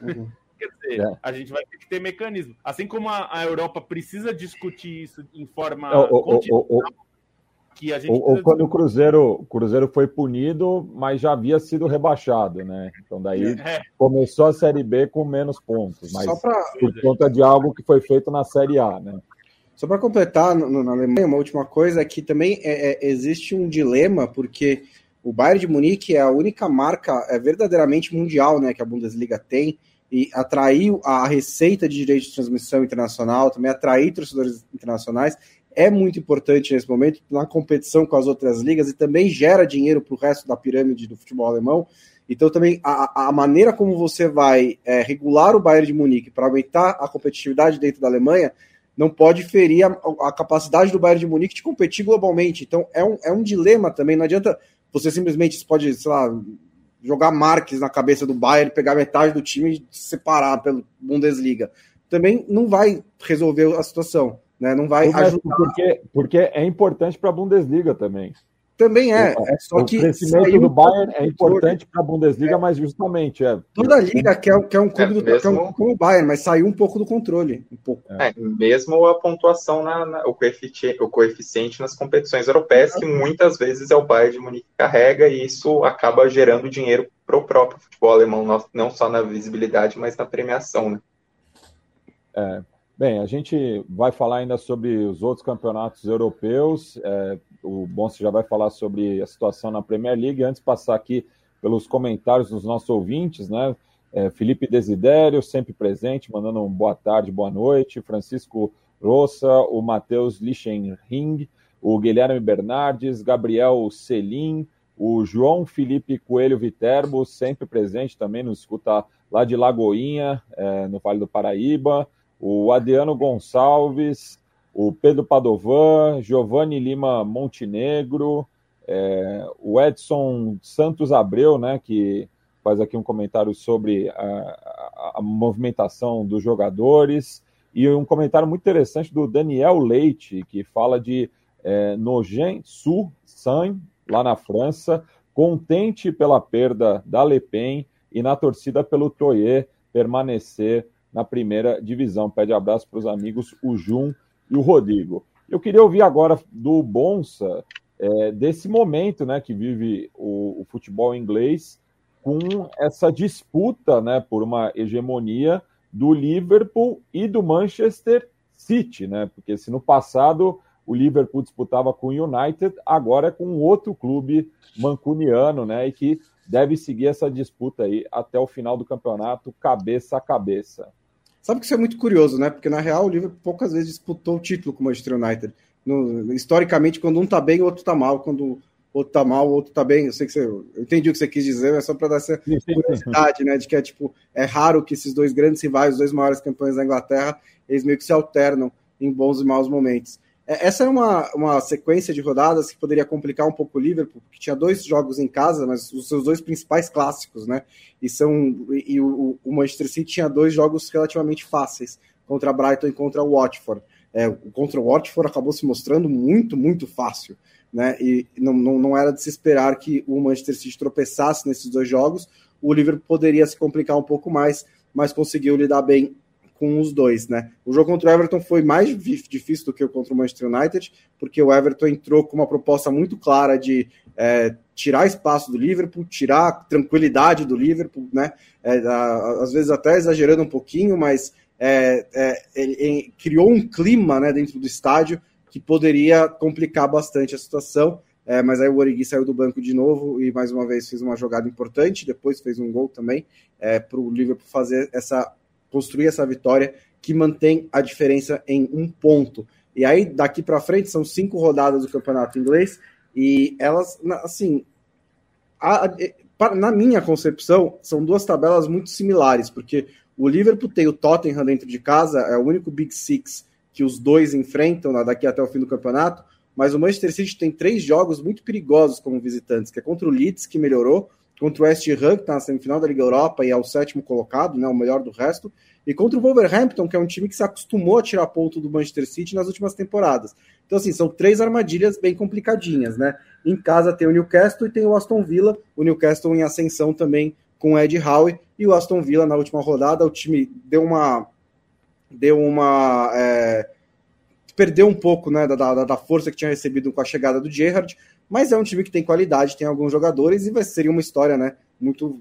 Uhum. Quer dizer, é. a gente vai ter que ter mecanismo. Assim como a, a Europa precisa discutir isso em forma o, o, o, que a gente ou, quando o Cruzeiro, o Cruzeiro foi punido, mas já havia sido rebaixado, né? Então daí é. começou a Série B com menos pontos, mas pra... por conta de algo que foi feito na Série A, né? Só para completar, no, na Alemanha, uma última coisa é que também é, é, existe um dilema, porque o Bayern de Munique é a única marca é, verdadeiramente mundial né, que a Bundesliga tem, e atrair a receita de direito de transmissão internacional, também atrair torcedores internacionais, é muito importante nesse momento na competição com as outras ligas e também gera dinheiro para o resto da pirâmide do futebol alemão. Então, também a, a maneira como você vai é, regular o Bayern de Munique para aumentar a competitividade dentro da Alemanha não pode ferir a, a, capacidade do Bayern de Munique de competir globalmente. Então, é um, é um dilema também. Não adianta você simplesmente pode, sei lá, jogar Marques na cabeça do Bayern, pegar metade do time e separar pelo Bundesliga. Também não vai resolver a situação. Né? Não vai ajudar. Porque, porque é importante para a Bundesliga também. Também é. é só o que crescimento do Bayern é importante para a Bundesliga, é. mas justamente é. Toda a liga quer, quer um clube é, do, mesmo... quer um, como o Bayern, mas saiu um pouco do controle. Um pouco. É, mesmo a pontuação, na, na, o, coeficiente, o coeficiente nas competições europeias, que muitas vezes é o Bayern de Munique que carrega, e isso acaba gerando dinheiro para o próprio futebol alemão, não só na visibilidade, mas na premiação. Né? É. Bem, a gente vai falar ainda sobre os outros campeonatos europeus. É, o Bonsi já vai falar sobre a situação na Premier League. Antes de passar aqui pelos comentários dos nossos ouvintes, né? É, Felipe Desidério, sempre presente, mandando um boa tarde, boa noite. Francisco Rossa, o Matheus Lichenring, o Guilherme Bernardes, Gabriel Selim, o João Felipe Coelho Viterbo, sempre presente também, nos escuta lá de Lagoinha, é, no Vale do Paraíba o Adriano Gonçalves, o Pedro Padovan, Giovanni Lima Montenegro, é, o Edson Santos Abreu, né, que faz aqui um comentário sobre a, a, a, movimentação dos jogadores, e um comentário muito interessante do Daniel Leite, que fala de é, Nogent Su San, lá na França, contente pela perda da Le Pen e na torcida pelo Toyer permanecer na primeira divisão. Pede abraço para os amigos o Jun e o Rodrigo. Eu queria ouvir agora do Bonsa é, desse momento né, que vive o, o, futebol inglês com essa disputa né, por uma hegemonia do Liverpool e do Manchester City, né? Porque se no passado o Liverpool disputava com o United, agora é com outro clube mancuniano, né? E que deve seguir essa disputa aí até o final do campeonato, cabeça a cabeça. Sabe que isso é muito curioso, né? Porque na real o Liverpool poucas vezes disputou o título com o Manchester United. No, historicamente, quando um tá bem, o outro tá mal. Quando o outro tá mal, o outro tá bem. Eu sei que você. Eu entendi o que você quis dizer, mas só para dar essa curiosidade, né? De que é tipo, é raro que esses dois grandes rivais, os dois maiores campeões da Inglaterra, eles meio que se alternam em bons e maus momentos. É, essa é uma, uma sequência de rodadas que poderia complicar um pouco o Liverpool, porque tinha dois jogos em casa, mas os seus dois principais clássicos, né? E, são, e o, o Manchester City tinha dois jogos relativamente fáceis, contra Brighton e contra o Watford. É, contra o Watford acabou se mostrando muito, muito fácil. Né? E não, não, não era de se esperar que o Manchester City tropeçasse nesses dois jogos. O Liverpool poderia se complicar um pouco mais, mas conseguiu lidar bem com os dois, né? O jogo contra o Everton foi mais difícil do que o contra o Manchester United, porque o Everton entrou com uma proposta muito clara de é, tirar espaço do Liverpool, tirar tranquilidade do Liverpool, né? É, às vezes até exagerando um pouquinho, mas é, é, ele, ele criou um clima né, dentro do estádio que poderia complicar bastante a situação. É, mas aí o Origi saiu do banco de novo e mais uma vez fez uma jogada importante, depois fez um gol também é, para o Liverpool fazer essa construir essa vitória que mantém a diferença em um ponto. E aí, daqui para frente, são cinco rodadas do campeonato inglês e elas, assim, a, a, na minha concepção, são duas tabelas muito similares, porque o Liverpool tem o Tottenham dentro de casa, é o único Big Six que os dois enfrentam daqui até o fim do campeonato, mas o Manchester City tem três jogos muito perigosos como visitantes, que é contra o Leeds, que melhorou, contra o West Ham, que está na semifinal da Liga Europa e é o sétimo colocado, né, o melhor do resto, e contra o Wolverhampton, que é um time que se acostumou a tirar ponto do Manchester City nas últimas temporadas. Então, assim, são três armadilhas bem complicadinhas, né? Em casa tem o Newcastle e tem o Aston Villa, o Newcastle em ascensão também com o Ed Howe, e o Aston Villa na última rodada, o time deu uma... deu uma... É, perdeu um pouco né, da, da, da força que tinha recebido com a chegada do Gerrard, mas é um time que tem qualidade, tem alguns jogadores e vai seria uma história, né, muito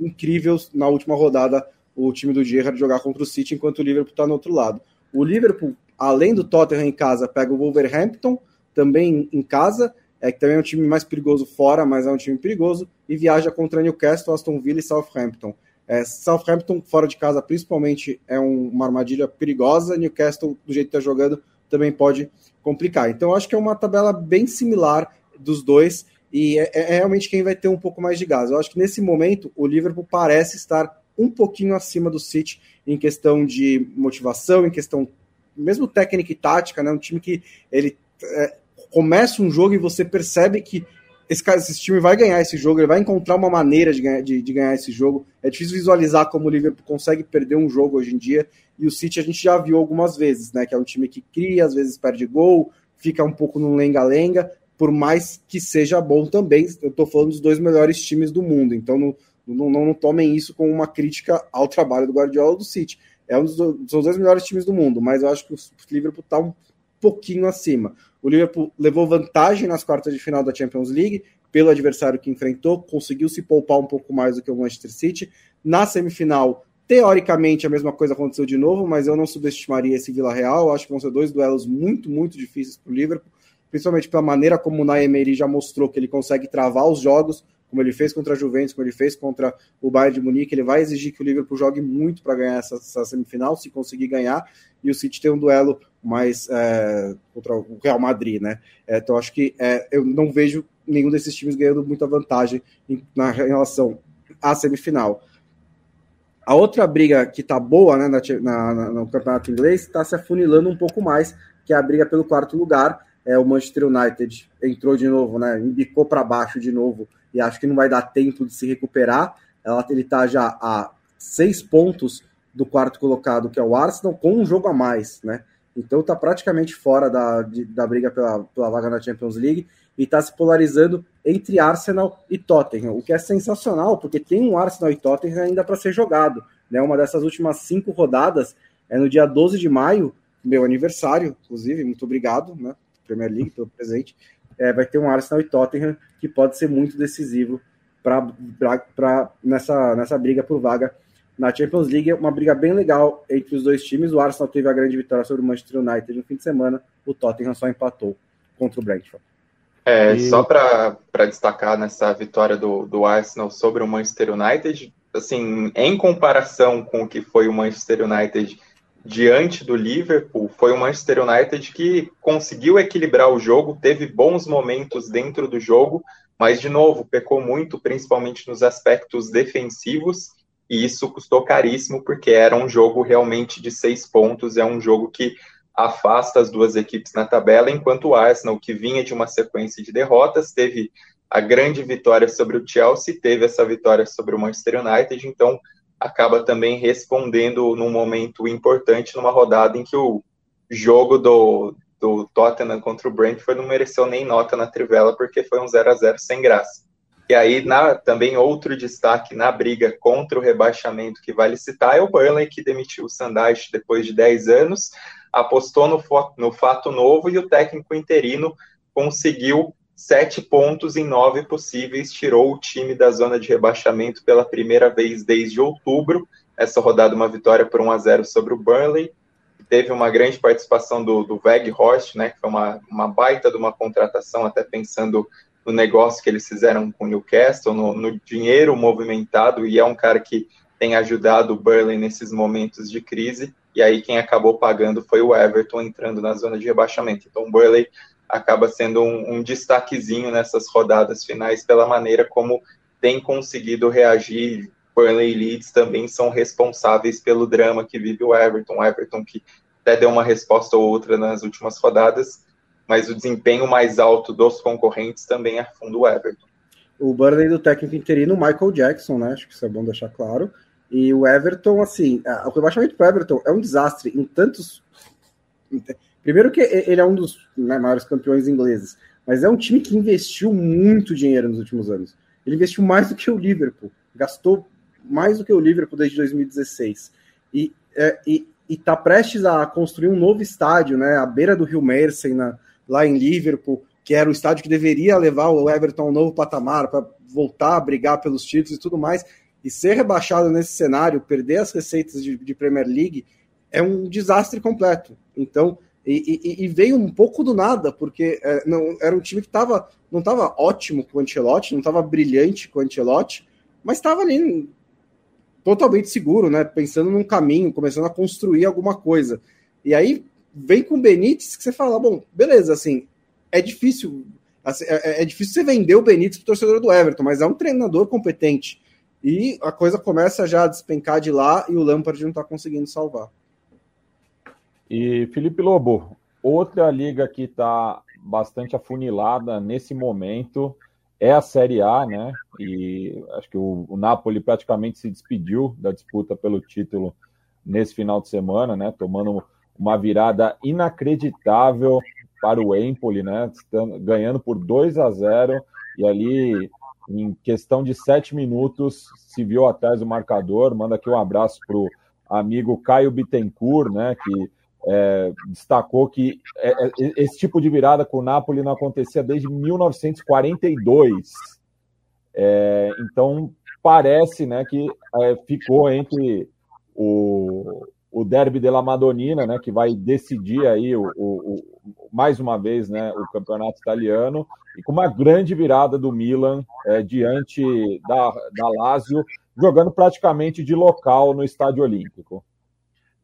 incrível na última rodada o time do Gerrard jogar contra o City enquanto o Liverpool está no outro lado. O Liverpool, além do Tottenham em casa, pega o Wolverhampton também em casa, é que também é um time mais perigoso fora, mas é um time perigoso e viaja contra Newcastle, Aston Villa e Southampton. É, Southampton fora de casa, principalmente, é um, uma armadilha perigosa. Newcastle, do jeito que está jogando, também pode complicar. Então, acho que é uma tabela bem similar dos dois e é, é, realmente quem vai ter um pouco mais de gás. Eu acho que nesse momento o Liverpool parece estar um pouquinho acima do City em questão de motivação, em questão mesmo técnica e tática, né? Um time que ele é, começa um jogo e você percebe que esse, esse time vai ganhar esse jogo, ele vai encontrar uma maneira de ganhar, de, de ganhar esse jogo. É difícil visualizar como o Liverpool consegue perder um jogo hoje em dia. E o City a gente já viu algumas vezes, né? Que é um time que cria, às vezes perde gol, fica um pouco no lenga-lenga, por mais que seja bom também. Eu estou falando dos dois melhores times do mundo, então não, não, não, tomem isso como uma crítica ao trabalho do Guardiola ou do City. É um dos, dos dois melhores times do mundo, mas eu acho que o Liverpool está um pouquinho acima. O Liverpool levou vantagem nas quartas de final da Champions League pelo adversário que enfrentou, conseguiu se poupar um pouco mais do que o Manchester City. Na semifinal, teoricamente, a mesma coisa aconteceu de novo, mas eu não subestimaria esse Vila Real. Acho que vão ser dois duelos muito, muito difíceis para o Liverpool, principalmente pela maneira como o Naemery já mostrou que ele consegue travar os jogos, como ele fez contra a Juventus, como ele fez contra o Bayern de Munique. Ele vai exigir que o Liverpool jogue muito para ganhar essa, essa, semifinal, se conseguir ganhar, e o City tem um duelo mais é, contra o Real Madrid, né? É, então acho que é, eu não vejo nenhum desses times ganhando muita vantagem em, na relação à semifinal. A outra briga que tá boa né, na, na, no campeonato inglês está se afunilando um pouco mais, que é a briga pelo quarto lugar. É, o Manchester United entrou de novo, né, embicou para baixo de novo, e acho que não vai dar tempo de se recuperar. Ela, ele está já a seis pontos do quarto colocado, que é o Arsenal, com um jogo a mais, né? Então está praticamente fora da, de, da briga pela, pela vaga na Champions League e está se polarizando entre Arsenal e Tottenham, o que é sensacional, porque tem um Arsenal e Tottenham ainda para ser jogado. Né? Uma dessas últimas cinco rodadas é no dia 12 de maio, meu aniversário, inclusive, muito obrigado, né? Premier League, pelo presente. É, vai ter um Arsenal e Tottenham que pode ser muito decisivo para nessa, nessa briga por vaga na Champions League. Uma briga bem legal entre os dois times. O Arsenal teve a grande vitória sobre o Manchester United no fim de semana, o Tottenham só empatou contra o Brentford. É, e... Só para destacar nessa vitória do, do Arsenal sobre o Manchester United, assim, em comparação com o que foi o Manchester United diante do Liverpool, foi o Manchester United que conseguiu equilibrar o jogo, teve bons momentos dentro do jogo, mas, de novo, pecou muito, principalmente nos aspectos defensivos, e isso custou caríssimo, porque era um jogo realmente de seis pontos, é um jogo que afasta as duas equipes na tabela, enquanto o Arsenal, que vinha de uma sequência de derrotas, teve a grande vitória sobre o Chelsea, teve essa vitória sobre o Manchester United, então acaba também respondendo num momento importante, numa rodada em que o jogo do, do Tottenham contra o Brentford não mereceu nem nota na trivela, porque foi um 0 a 0 sem graça. E aí, na, também outro destaque na briga contra o rebaixamento que vale citar é o Burnley, que demitiu o Sandage depois de 10 anos, apostou no, no fato novo e o técnico interino conseguiu sete pontos em nove possíveis, tirou o time da zona de rebaixamento pela primeira vez desde outubro. Essa rodada, uma vitória por 1 a 0 sobre o Burnley. Teve uma grande participação do, do Horst, né, que foi uma, uma baita de uma contratação, até pensando no negócio que eles fizeram com o Newcastle, no, no dinheiro movimentado, e é um cara que tem ajudado o Burnley nesses momentos de crise e aí quem acabou pagando foi o Everton entrando na zona de rebaixamento. Então o Burley acaba sendo um, um destaquezinho nessas rodadas finais pela maneira como tem conseguido reagir. Burnley e Leeds também são responsáveis pelo drama que vive o Everton. O Everton que até deu uma resposta ou outra nas últimas rodadas, mas o desempenho mais alto dos concorrentes também afunda o Everton. O Burnley do técnico interino, Michael Jackson, né? Acho que isso é bom deixar claro. E o Everton, assim, o rebaixamento para o Everton é um desastre em tantos. Primeiro que ele é um dos né, maiores campeões ingleses, mas é um time que investiu muito dinheiro nos últimos anos. Ele investiu mais do que o Liverpool, gastou mais do que o Liverpool desde 2016. E, é, está prestes a construir um novo estádio, né, à beira do Rio Mersey, na, lá em Liverpool, que era o estádio que deveria levar o Everton a um novo patamar, para voltar a brigar pelos títulos e tudo mais e ser rebaixado nesse cenário, perder as receitas de, de Premier League, é um desastre completo. Então, e, e, e veio um pouco do nada, porque é, não, era um time que tava, não estava ótimo com o Ancelotti, não estava brilhante com o Ancelotti, mas estava ali totalmente seguro, né? Pensando num caminho, começando a construir alguma coisa. E aí vem com o Benítez que você fala, bom, beleza, assim, é difícil. Assim, é, é, difícil você vender o Benítez o torcedor do Everton, mas é um treinador competente. E a coisa começa já a despencar de lá e o Lampard não está conseguindo salvar. E Felipe Lobo, outra liga que está bastante afunilada nesse momento é a Série A, né? E acho que o, o Napoli praticamente se despediu da disputa pelo título nesse final de semana, né? Tomando uma virada inacreditável para o Empoli, né? Ganhando por 2 a 0 e ali em questão de sete minutos se viu atrás do marcador. Manda aqui um abraço para o amigo Caio Bittencourt, né? Que é, destacou que é, é, esse tipo de virada com o Napoli não acontecia desde 1942. É, então parece, né, que é, ficou entre o, o derby della Madonnina, né, que vai decidir aí o, o, o, mais uma vez, né, o campeonato italiano e com uma grande virada do Milan é, diante da, da Lazio, jogando praticamente de local no Estádio Olímpico.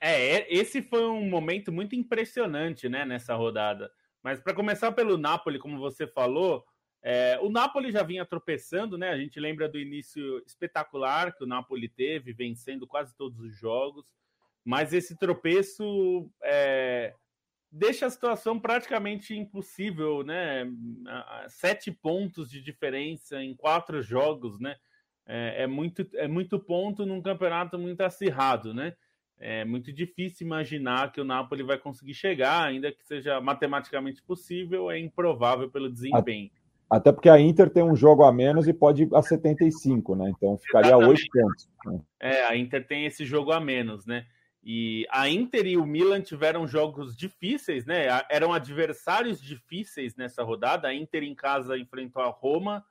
É, esse foi um momento muito impressionante, né, nessa rodada. Mas para começar pelo Napoli, como você falou, é, o Napoli já vinha tropeçando, né? A gente lembra do início espetacular que o Napoli teve, vencendo quase todos os jogos mas esse tropeço é, deixa a situação praticamente impossível, né? Sete pontos de diferença em quatro jogos, né? É, é, muito, é muito ponto num campeonato muito acirrado, né? É muito difícil imaginar que o Napoli vai conseguir chegar, ainda que seja matematicamente possível, é improvável pelo desempenho. Até porque a Inter tem um jogo a menos e pode ir a 75, né? Então ficaria oito pontos. Né? É, a Inter tem esse jogo a menos, né? E a Inter e o Milan tiveram jogos difíceis, né? Eram adversários difíceis nessa rodada. A Inter em casa enfrentou a Roma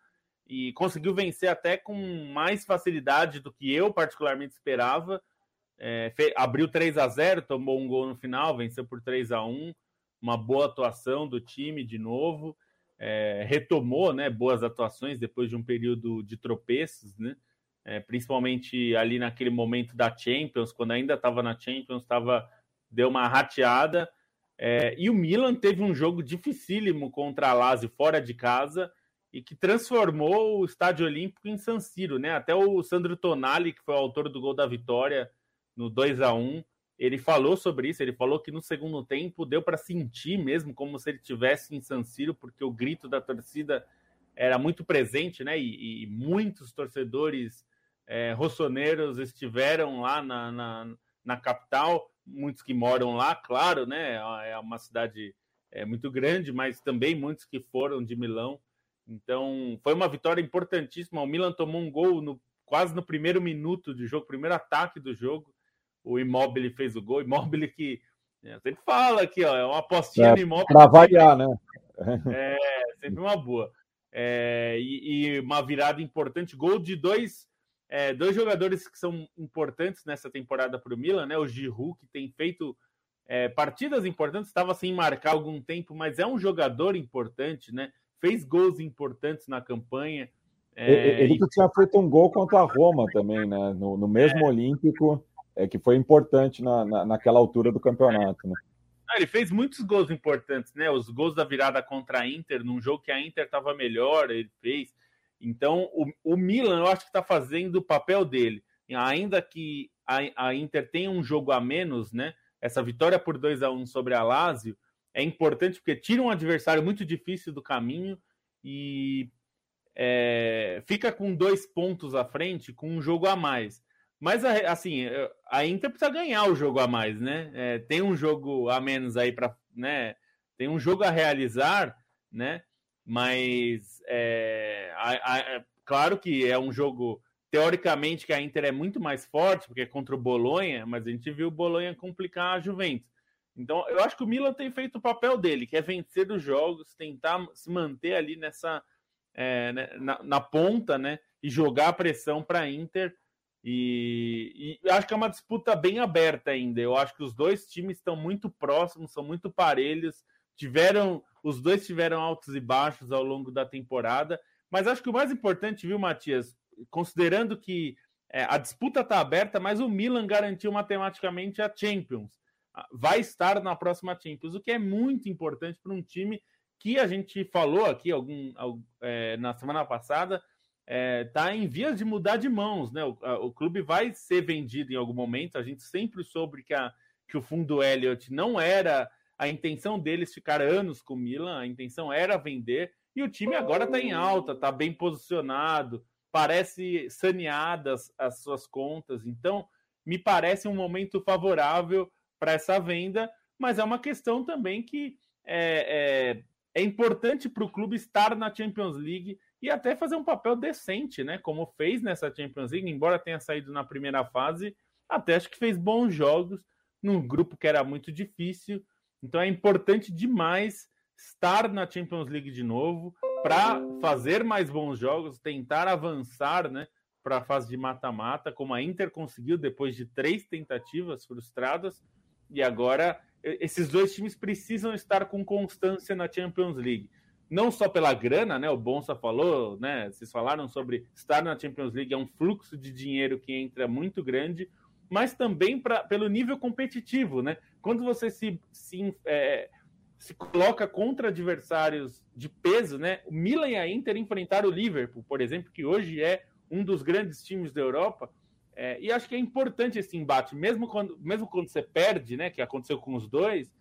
e conseguiu vencer até com mais facilidade do que eu particularmente esperava. É, abriu 3 a 0 tomou um gol no final, venceu por 3 a 1 uma boa atuação do time de novo. É, retomou né, boas atuações depois de um período de tropeços, né? é, principalmente ali naquele momento da Champions, quando ainda estava na Champions, tava, deu uma rateada. É, e o Milan teve um jogo dificílimo contra a Lazio fora de casa e que transformou o Estádio Olímpico em San Siro, né? Até o Sandro Tonali, que foi o autor do gol da vitória no 2 a 1 ele falou sobre isso, ele falou que no segundo tempo deu para sentir mesmo como se ele tivesse em San Siro, porque o grito da torcida era muito presente, né? E, e muitos torcedores é, rossoneiros estiveram lá na, na, na, capital, muitos que moram lá, claro, né? É uma cidade é, muito grande, mas também muitos que foram de Milão. Então, foi uma vitória importantíssima. O Milan tomou um gol no, quase no primeiro minuto do jogo, primeiro ataque do jogo. O Immobile fez o gol. Immobile que é, sempre fala aqui, ó, é uma apostinha é, no Immobile. Para variar, né? É, sempre uma boa. É, e, e, uma virada importante, gol de dois é, dois jogadores que são importantes nessa temporada para o Milan, né? O Giroud, que tem feito é, partidas importantes, estava sem marcar algum tempo, mas é um jogador importante, né? Fez gols importantes na campanha. É, ele que tinha feito um gol contra a Roma também, né? No, no mesmo é. Olímpico, é, que foi importante na, na, naquela altura do campeonato, né? Ah, ele fez muitos gols importantes, né? Os gols da virada contra a Inter, num jogo que a Inter estava melhor, ele fez. Então, o, o Milan, eu acho que está fazendo o papel dele. Ainda que a, a, Inter tenha um jogo a menos, né? Essa vitória por 2 a 1 sobre a Lazio é importante porque tira um adversário muito difícil do caminho e é, fica com dois pontos à frente, com um jogo a mais. Mas, assim, a Inter precisa ganhar o jogo a mais, né? É, tem um jogo a menos aí para. Né? Tem um jogo a realizar, né? Mas é, a, a, é, claro que é um jogo teoricamente que a Inter é muito mais forte, porque é contra o Bolonha, mas a gente viu o Bolonha complicar a Juventus. Então, eu acho que o Milan tem feito o papel dele, que é vencer os jogos, tentar se manter ali nessa é, né, na, na, ponta, né? E jogar a pressão para a Inter. E, e acho que é uma disputa bem aberta ainda. Eu acho que os dois times estão muito próximos, são muito parelhos tiveram, os dois tiveram altos e baixos ao longo da temporada, mas acho que o mais importante, viu, Matias, considerando que é, a disputa está aberta, mas o Milan garantiu matematicamente a Champions. Vai estar na próxima Champions, o que é muito importante para um time que a gente falou aqui algum, é, na semana passada, está é, tá em vias de mudar de mãos, né? O, a, o, clube vai ser vendido em algum momento. A gente sempre soube que, a, que o fundo Elliott não era a intenção deles ficar anos com o Milan, a intenção era vender, e o time agora está em alta, está bem posicionado, parece saneadas as suas contas, então me parece um momento favorável para essa venda, mas é uma questão também que é, é, é importante para o clube estar na Champions League e até fazer um papel decente, né? Como fez nessa Champions League, embora tenha saído na primeira fase, até acho que fez bons jogos num grupo que era muito difícil. Então é importante demais estar na Champions League de novo para fazer mais bons jogos, tentar avançar, né, para a fase de mata-mata, como a Inter conseguiu depois de três tentativas frustradas. E agora esses dois times precisam estar com constância na Champions League. Não só pela grana, né? O Bonsa falou, né? Vocês falaram sobre estar na Champions League é um fluxo de dinheiro que entra muito grande, mas também pra, pelo nível competitivo, né? Quando você se, se, é, se coloca contra adversários de peso, né? O Milan e a Inter enfrentaram o Liverpool, por exemplo, que hoje é um dos grandes times da Europa. É, e acho que é importante esse embate, mesmo quando, mesmo quando você perde, né? Que aconteceu com os dois.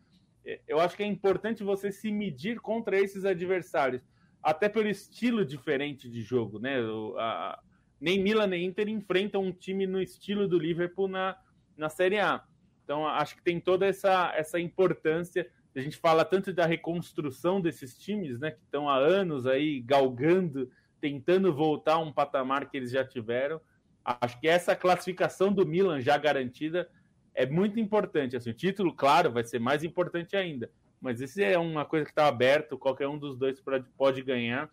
Eu acho que é importante você se medir contra esses adversários, até pelo estilo diferente de jogo, né? O, a, nem Milan nem Inter enfrentam um time no estilo do Liverpool na, na Série A. Então, acho que tem toda essa, essa importância. A gente fala tanto da reconstrução desses times, né, que estão há anos aí galgando, tentando voltar a um patamar que eles já tiveram. Acho que essa classificação do Milan já garantida é muito importante. Assim, o título, claro, vai ser mais importante ainda. Mas isso é uma coisa que está aberto, qualquer um dos dois pode ganhar.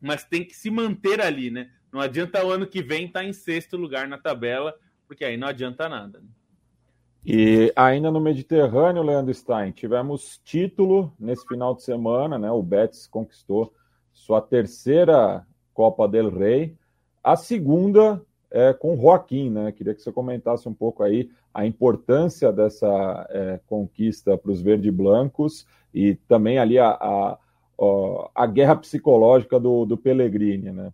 Mas tem que se manter ali, né? Não adianta o ano que vem estar tá em sexto lugar na tabela, porque aí não adianta nada. Né? E ainda no Mediterrâneo, Leandro Stein, tivemos título nesse final de semana, né? O Betis conquistou sua terceira Copa del Rei, a segunda é, com o Joaquim, né? Queria que você comentasse um pouco aí a importância dessa é, conquista para os verde-blancos e também ali a, a, a, guerra psicológica do, do Pellegrini, né?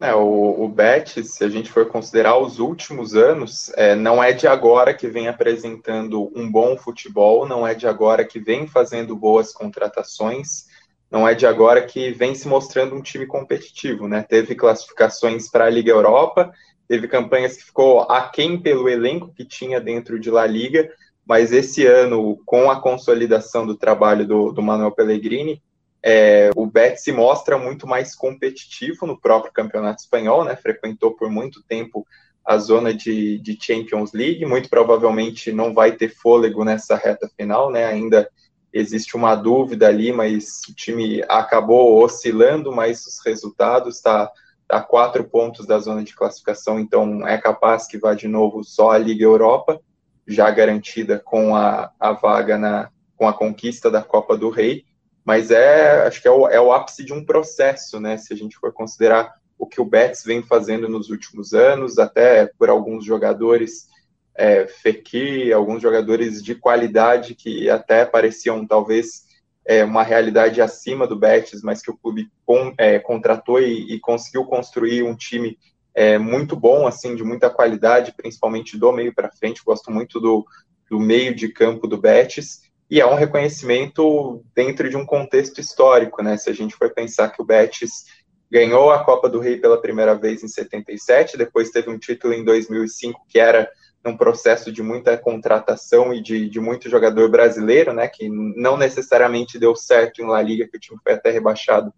É, o, o Betis, se a gente for considerar os últimos anos, é, não é de agora que vem apresentando um bom futebol, não é de agora que vem fazendo boas contratações, não é de agora que vem se mostrando um time competitivo, né? Teve classificações para a Liga Europa, teve campanhas que ficou aquém pelo elenco que tinha dentro de La Liga, mas esse ano, com a consolidação do trabalho do, do Manuel Pellegrini, é, o Betis se mostra muito mais competitivo no próprio campeonato espanhol, né? Frequentou por muito tempo a zona de, de Champions League, muito provavelmente não vai ter fôlego nessa reta final, né? Ainda existe uma dúvida ali, mas o time acabou oscilando, mas os resultados está a quatro pontos da zona de classificação, então é capaz que vá de novo só a Liga Europa, já garantida com a, a vaga na com a conquista da Copa do Rei mas é, acho que é o, é o ápice de um processo, né? Se a gente for considerar o que o Betis vem fazendo nos últimos anos, até por alguns jogadores é, Fekir, alguns jogadores de qualidade que até pareciam talvez é, uma realidade acima do Betis, mas que o clube é, contratou e, e, conseguiu construir um time é, muito bom, assim, de muita qualidade, principalmente do meio para frente. Gosto muito do, do meio de campo do Betis e é um reconhecimento dentro de um contexto histórico, né? Se a gente for pensar que o Betis ganhou a Copa do Rei pela primeira vez em 77, depois teve um título em 2005 que era um processo de muita contratação e de, de muito jogador brasileiro, né? Que não necessariamente deu certo em La Liga, que o time foi até rebaixado,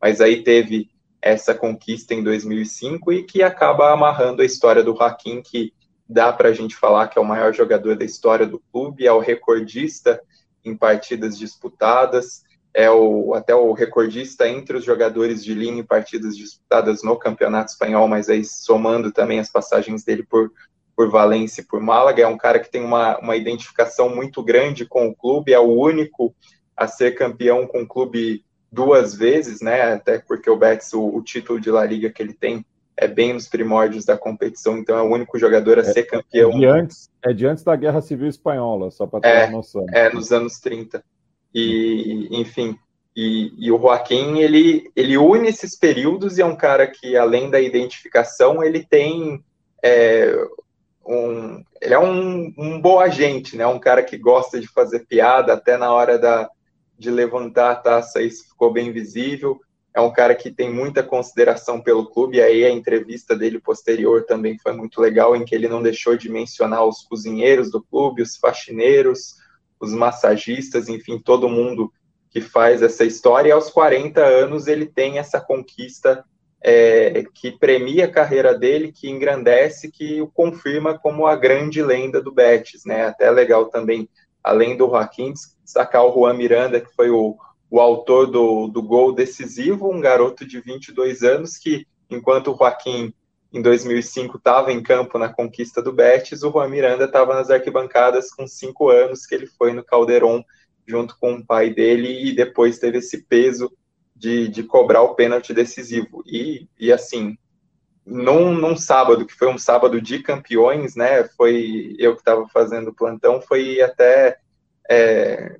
mas aí teve essa conquista em 2005 e que acaba amarrando a história do Hakim, que dá para a gente falar que é o maior jogador da história do clube, é o recordista em partidas disputadas, é o, até o recordista entre os jogadores de linha em partidas disputadas no Campeonato Espanhol, mas aí somando também as passagens dele por, por Valência e por Málaga, é um cara que tem uma, uma identificação muito grande com o clube, é o único a ser campeão com o clube duas vezes, né, até porque o Betis, o, o título de La Liga que ele tem é bem nos primórdios da competição, então é o único jogador a é, ser campeão. É de antes, é de antes da Guerra Civil Espanhola, só para ter é, uma noção. É, nos anos 30. E, enfim, e, e, o Joaquim, ele, ele une esses períodos e é um cara que, além da identificação, ele tem é, um... Ele é um, um bom agente, né? Um cara que gosta de fazer piada, até na hora da, de levantar a taça, isso ficou bem visível é um cara que tem muita consideração pelo clube, e aí a entrevista dele posterior também foi muito legal, em que ele não deixou de mencionar os cozinheiros do clube, os faxineiros, os massagistas, enfim, todo mundo que faz essa história, e aos 40 anos ele tem essa conquista é, que premia a carreira dele, que engrandece, que o confirma como a grande lenda do Betis, né, até legal também, além do Joaquim, destacar o Juan Miranda, que foi o o autor do, do gol decisivo, um garoto de 22 anos que, enquanto o Joaquim em 2005 estava em campo na conquista do Betis, o Juan Miranda estava nas arquibancadas com cinco anos, que ele foi no Calderon junto com o pai dele e depois teve esse peso de, de cobrar o pênalti decisivo. E, e assim, num, num sábado, que foi um sábado de campeões, né, foi eu que estava fazendo plantão, foi até é,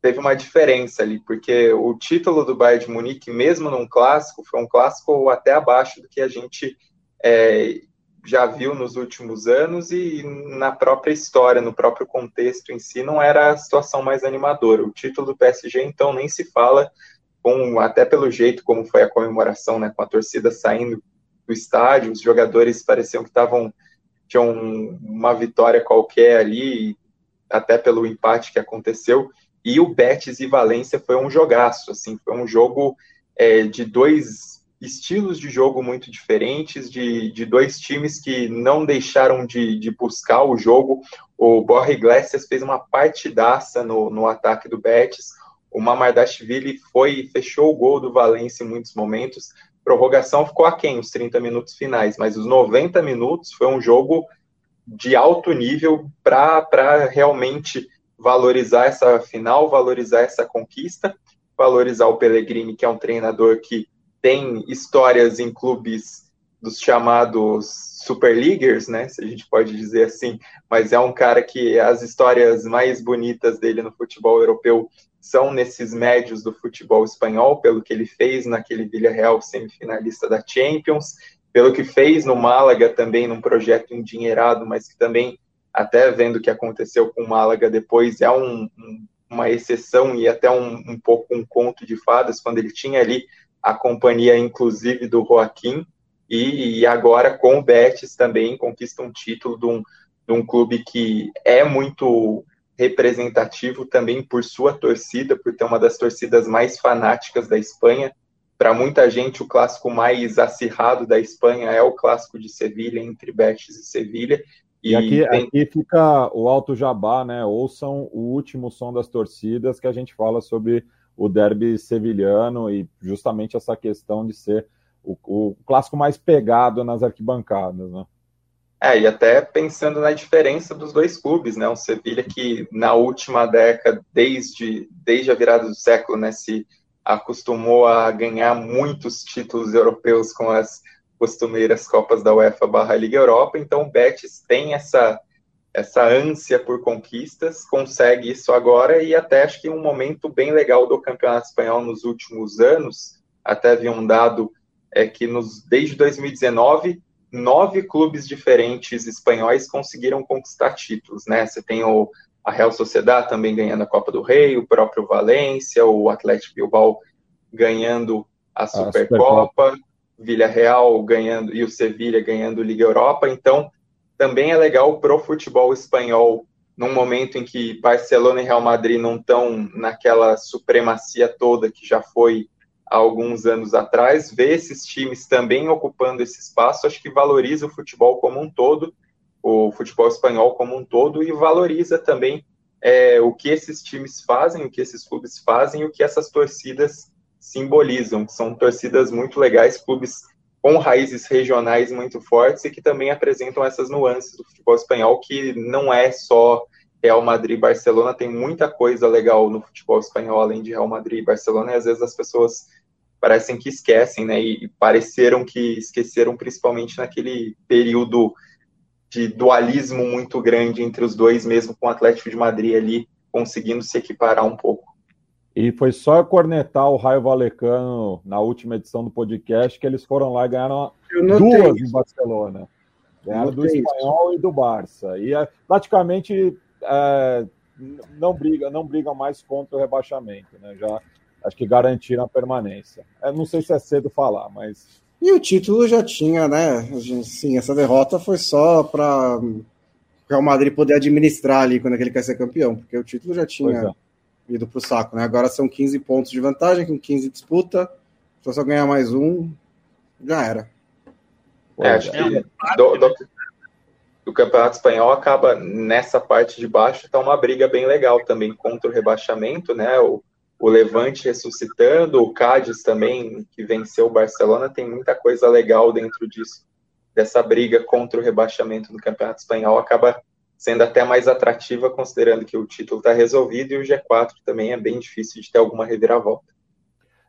teve uma diferença ali, porque o título do Bayern de Munique, mesmo num clássico, foi um clássico até abaixo do que a gente é, já viu nos últimos anos e na própria história, no próprio contexto em si, não era a situação mais animadora. O título do PSG, então, nem se fala, com, até pelo jeito como foi a comemoração, né, com a torcida saindo do estádio, os jogadores pareciam que estavam tinham uma vitória qualquer ali, até pelo empate que aconteceu. E o Betis e Valência foi um jogaço, assim, foi um jogo é, de dois estilos de jogo muito diferentes, de, de dois times que não deixaram de, de buscar o jogo. O Borja Iglesias fez uma partidaça no, no ataque do Betis, o Mamardashvili foi fechou o gol do Valência em muitos momentos. Prorrogação ficou aquém, os 30 minutos finais, mas os 90 minutos foi um jogo de alto nível para realmente valorizar essa final, valorizar essa conquista, valorizar o Pellegrini, que é um treinador que tem histórias em clubes dos chamados Super Leaguers, né, se a gente pode dizer assim, mas é um cara que as histórias mais bonitas dele no futebol europeu são nesses médios do futebol espanhol, pelo que ele fez naquele Villarreal semifinalista da Champions, pelo que fez no Málaga também num projeto endinheirado, mas que também até vendo o que aconteceu com o Málaga depois, é um, um, uma exceção e até um, um, pouco um conto de fadas, quando ele tinha ali a companhia, inclusive, do Joaquim, e, e agora com o Betis também conquista um título de um, de um clube que é muito representativo também por sua torcida, por ter uma das torcidas mais fanáticas da Espanha. Para muita gente, o clássico mais acirrado da Espanha é o clássico de Sevilha, entre Betis e Sevilha, e, e aqui, tem... aqui fica o Alto Jabá, né? Ouçam o último som das torcidas que a gente fala sobre o derby sevilhano e justamente essa questão de ser o, o clássico mais pegado nas arquibancadas, né? É, e até pensando na diferença dos dois clubes, né? O Sevilha que na última década, desde, desde a virada do século, né, se acostumou a ganhar muitos títulos europeus com as costumeiras Copas da UEFA barra Liga Europa, então o Betis tem essa, essa ânsia por conquistas, consegue isso agora e até acho que um momento bem legal do Campeonato Espanhol nos últimos anos, até vi um dado é que nos, desde 2019 nove clubes diferentes espanhóis conseguiram conquistar títulos, né? Você tem o, a Real Sociedad também ganhando a Copa do Rei, o próprio Valência, o Atlético Bilbao ganhando a Supercopa, Super Villarreal ganhando e o Sevilha ganhando Liga Europa. Então, também é legal pro futebol espanhol, num momento em que Barcelona e Real Madrid não estão naquela supremacia toda que já foi alguns anos atrás, ver esses times também ocupando esse espaço, acho que valoriza o futebol como um todo, o futebol espanhol como um todo, e valoriza também é, o que esses times fazem, o que esses clubes fazem, o que essas torcidas simbolizam, são torcidas muito legais, clubes com raízes regionais muito fortes e que também apresentam essas nuances do futebol espanhol, que não é só Real Madrid e Barcelona, tem muita coisa legal no futebol espanhol, além de Real Madrid e Barcelona, e às vezes as pessoas parecem que esquecem, né? E, e pareceram que esqueceram principalmente naquele período de dualismo muito grande entre os dois, mesmo com o Atlético de Madrid ali conseguindo se equiparar um pouco. E foi só cornetar o Raio Valecano na última edição do podcast que eles foram lá e ganharam duas em Barcelona. Ganharam do Espanhol isso. e do Barça. E é, praticamente é, não briga, não brigam mais contra o rebaixamento, né? Já acho que garantiram a permanência. É, não sei se é cedo falar, mas. E o título já tinha, né? Sim, essa derrota foi só para o Real Madrid poder administrar ali quando ele quer ser campeão, porque o título já tinha é. ido para o saco, né? Agora são 15 pontos de vantagem, com 15 disputa, só só ganhar mais um, já era. É, acho que do, do, o Campeonato Espanhol acaba nessa parte de baixo, tá uma briga bem legal também contra o rebaixamento, né? O, o Levante ressuscitando, o Cádiz também, que venceu o Barcelona, tem muita coisa legal dentro disso. Dessa briga contra o rebaixamento no Campeonato Espanhol acaba sendo até mais atrativa, considerando que o título está resolvido e o G4 também é bem difícil de ter alguma reviravolta.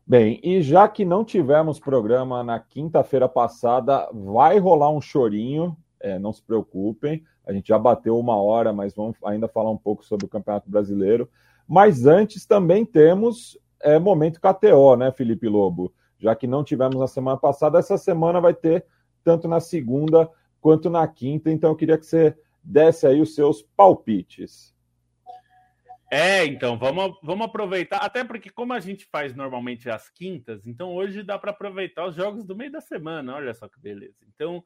Bem, e já que não tivemos programa na quinta-feira passada, vai rolar um chorinho, é, não se preocupem. A gente já bateu uma hora, mas vamos ainda falar um pouco sobre o Campeonato Brasileiro. Mas antes também temos é, momento KTO, né, Felipe Lobo? Já que não tivemos na semana passada, essa semana vai ter tanto na segunda quanto na quinta. Então eu queria que você desse aí os seus palpites. É, então, vamos, vamos aproveitar, até porque como a gente faz normalmente as quintas, então hoje dá para aproveitar os jogos do meio da semana, olha só que beleza. Então,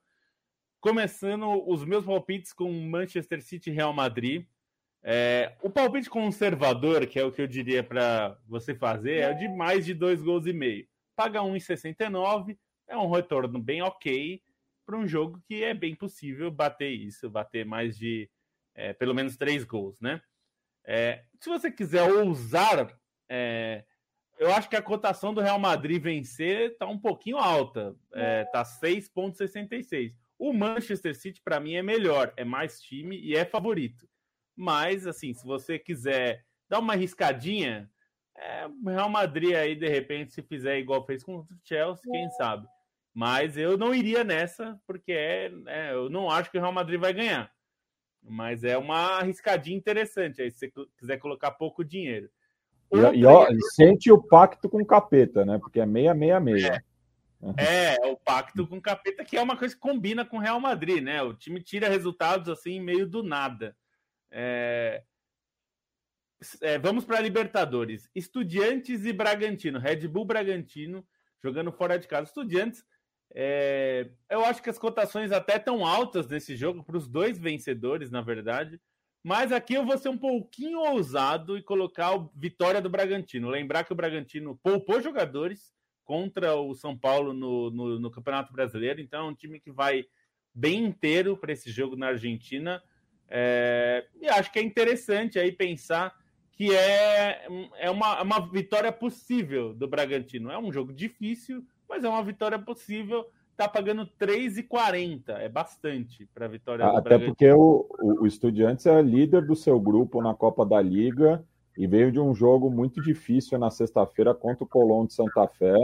começando os meus palpites com Manchester City e Real Madrid. É, o palpite conservador, que é o que eu diria para você fazer, é de mais de dois gols e meio. Paga 1,69 é um retorno bem ok para um jogo que é bem possível bater isso, bater mais de é, pelo menos três gols, né? É, se você quiser ousar, é, eu acho que a cotação do Real Madrid vencer está um pouquinho alta, está 6,66. O Manchester City, para mim, é melhor, é mais time e é favorito. Mas, assim, se você quiser dar uma arriscadinha, é, o Real Madrid aí, de repente, se fizer igual fez com o Chelsea, quem sabe. Mas eu não iria nessa, porque é, é, eu não acho que o Real Madrid vai ganhar. Mas é uma arriscadinha interessante aí, se você quiser colocar pouco dinheiro. E, e ó, sente o pacto com o capeta, né? Porque é meia, meia, meia. É, é, o pacto com o capeta, que é uma coisa que combina com o Real Madrid, né? O time tira resultados assim, meio do nada. É... É, vamos para Libertadores. Estudiantes e Bragantino. Red Bull Bragantino jogando fora de casa. Estudiantes, é... eu acho que as cotações até tão altas nesse jogo, para os dois vencedores, na verdade. Mas aqui eu vou ser um pouquinho ousado e colocar a vitória do Bragantino. Lembrar que o Bragantino poupou jogadores contra o São Paulo no, no, no Campeonato Brasileiro. Então, é um time que vai bem inteiro para esse jogo na Argentina. É, e acho que é interessante aí pensar que é, é uma, uma vitória possível do Bragantino. É um jogo difícil, mas é uma vitória possível. Está pagando 3,40. É bastante para a vitória Até do Bragantino. Até porque o, o, o Estudiantes é líder do seu grupo na Copa da Liga e veio de um jogo muito difícil na sexta-feira contra o Colón de Santa Fé.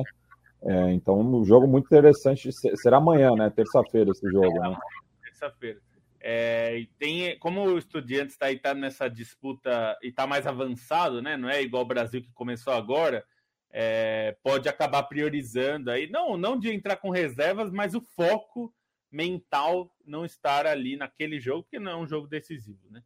É, então, um jogo muito interessante. Será amanhã, né? Terça-feira esse jogo, né? Terça-feira. É, tem, como o Estudiantes está tá nessa disputa e está mais avançado, né? Não é igual o Brasil que começou agora. É, pode acabar priorizando aí, não, não de entrar com reservas, mas o foco mental não estar ali naquele jogo, porque não é um jogo decisivo, né?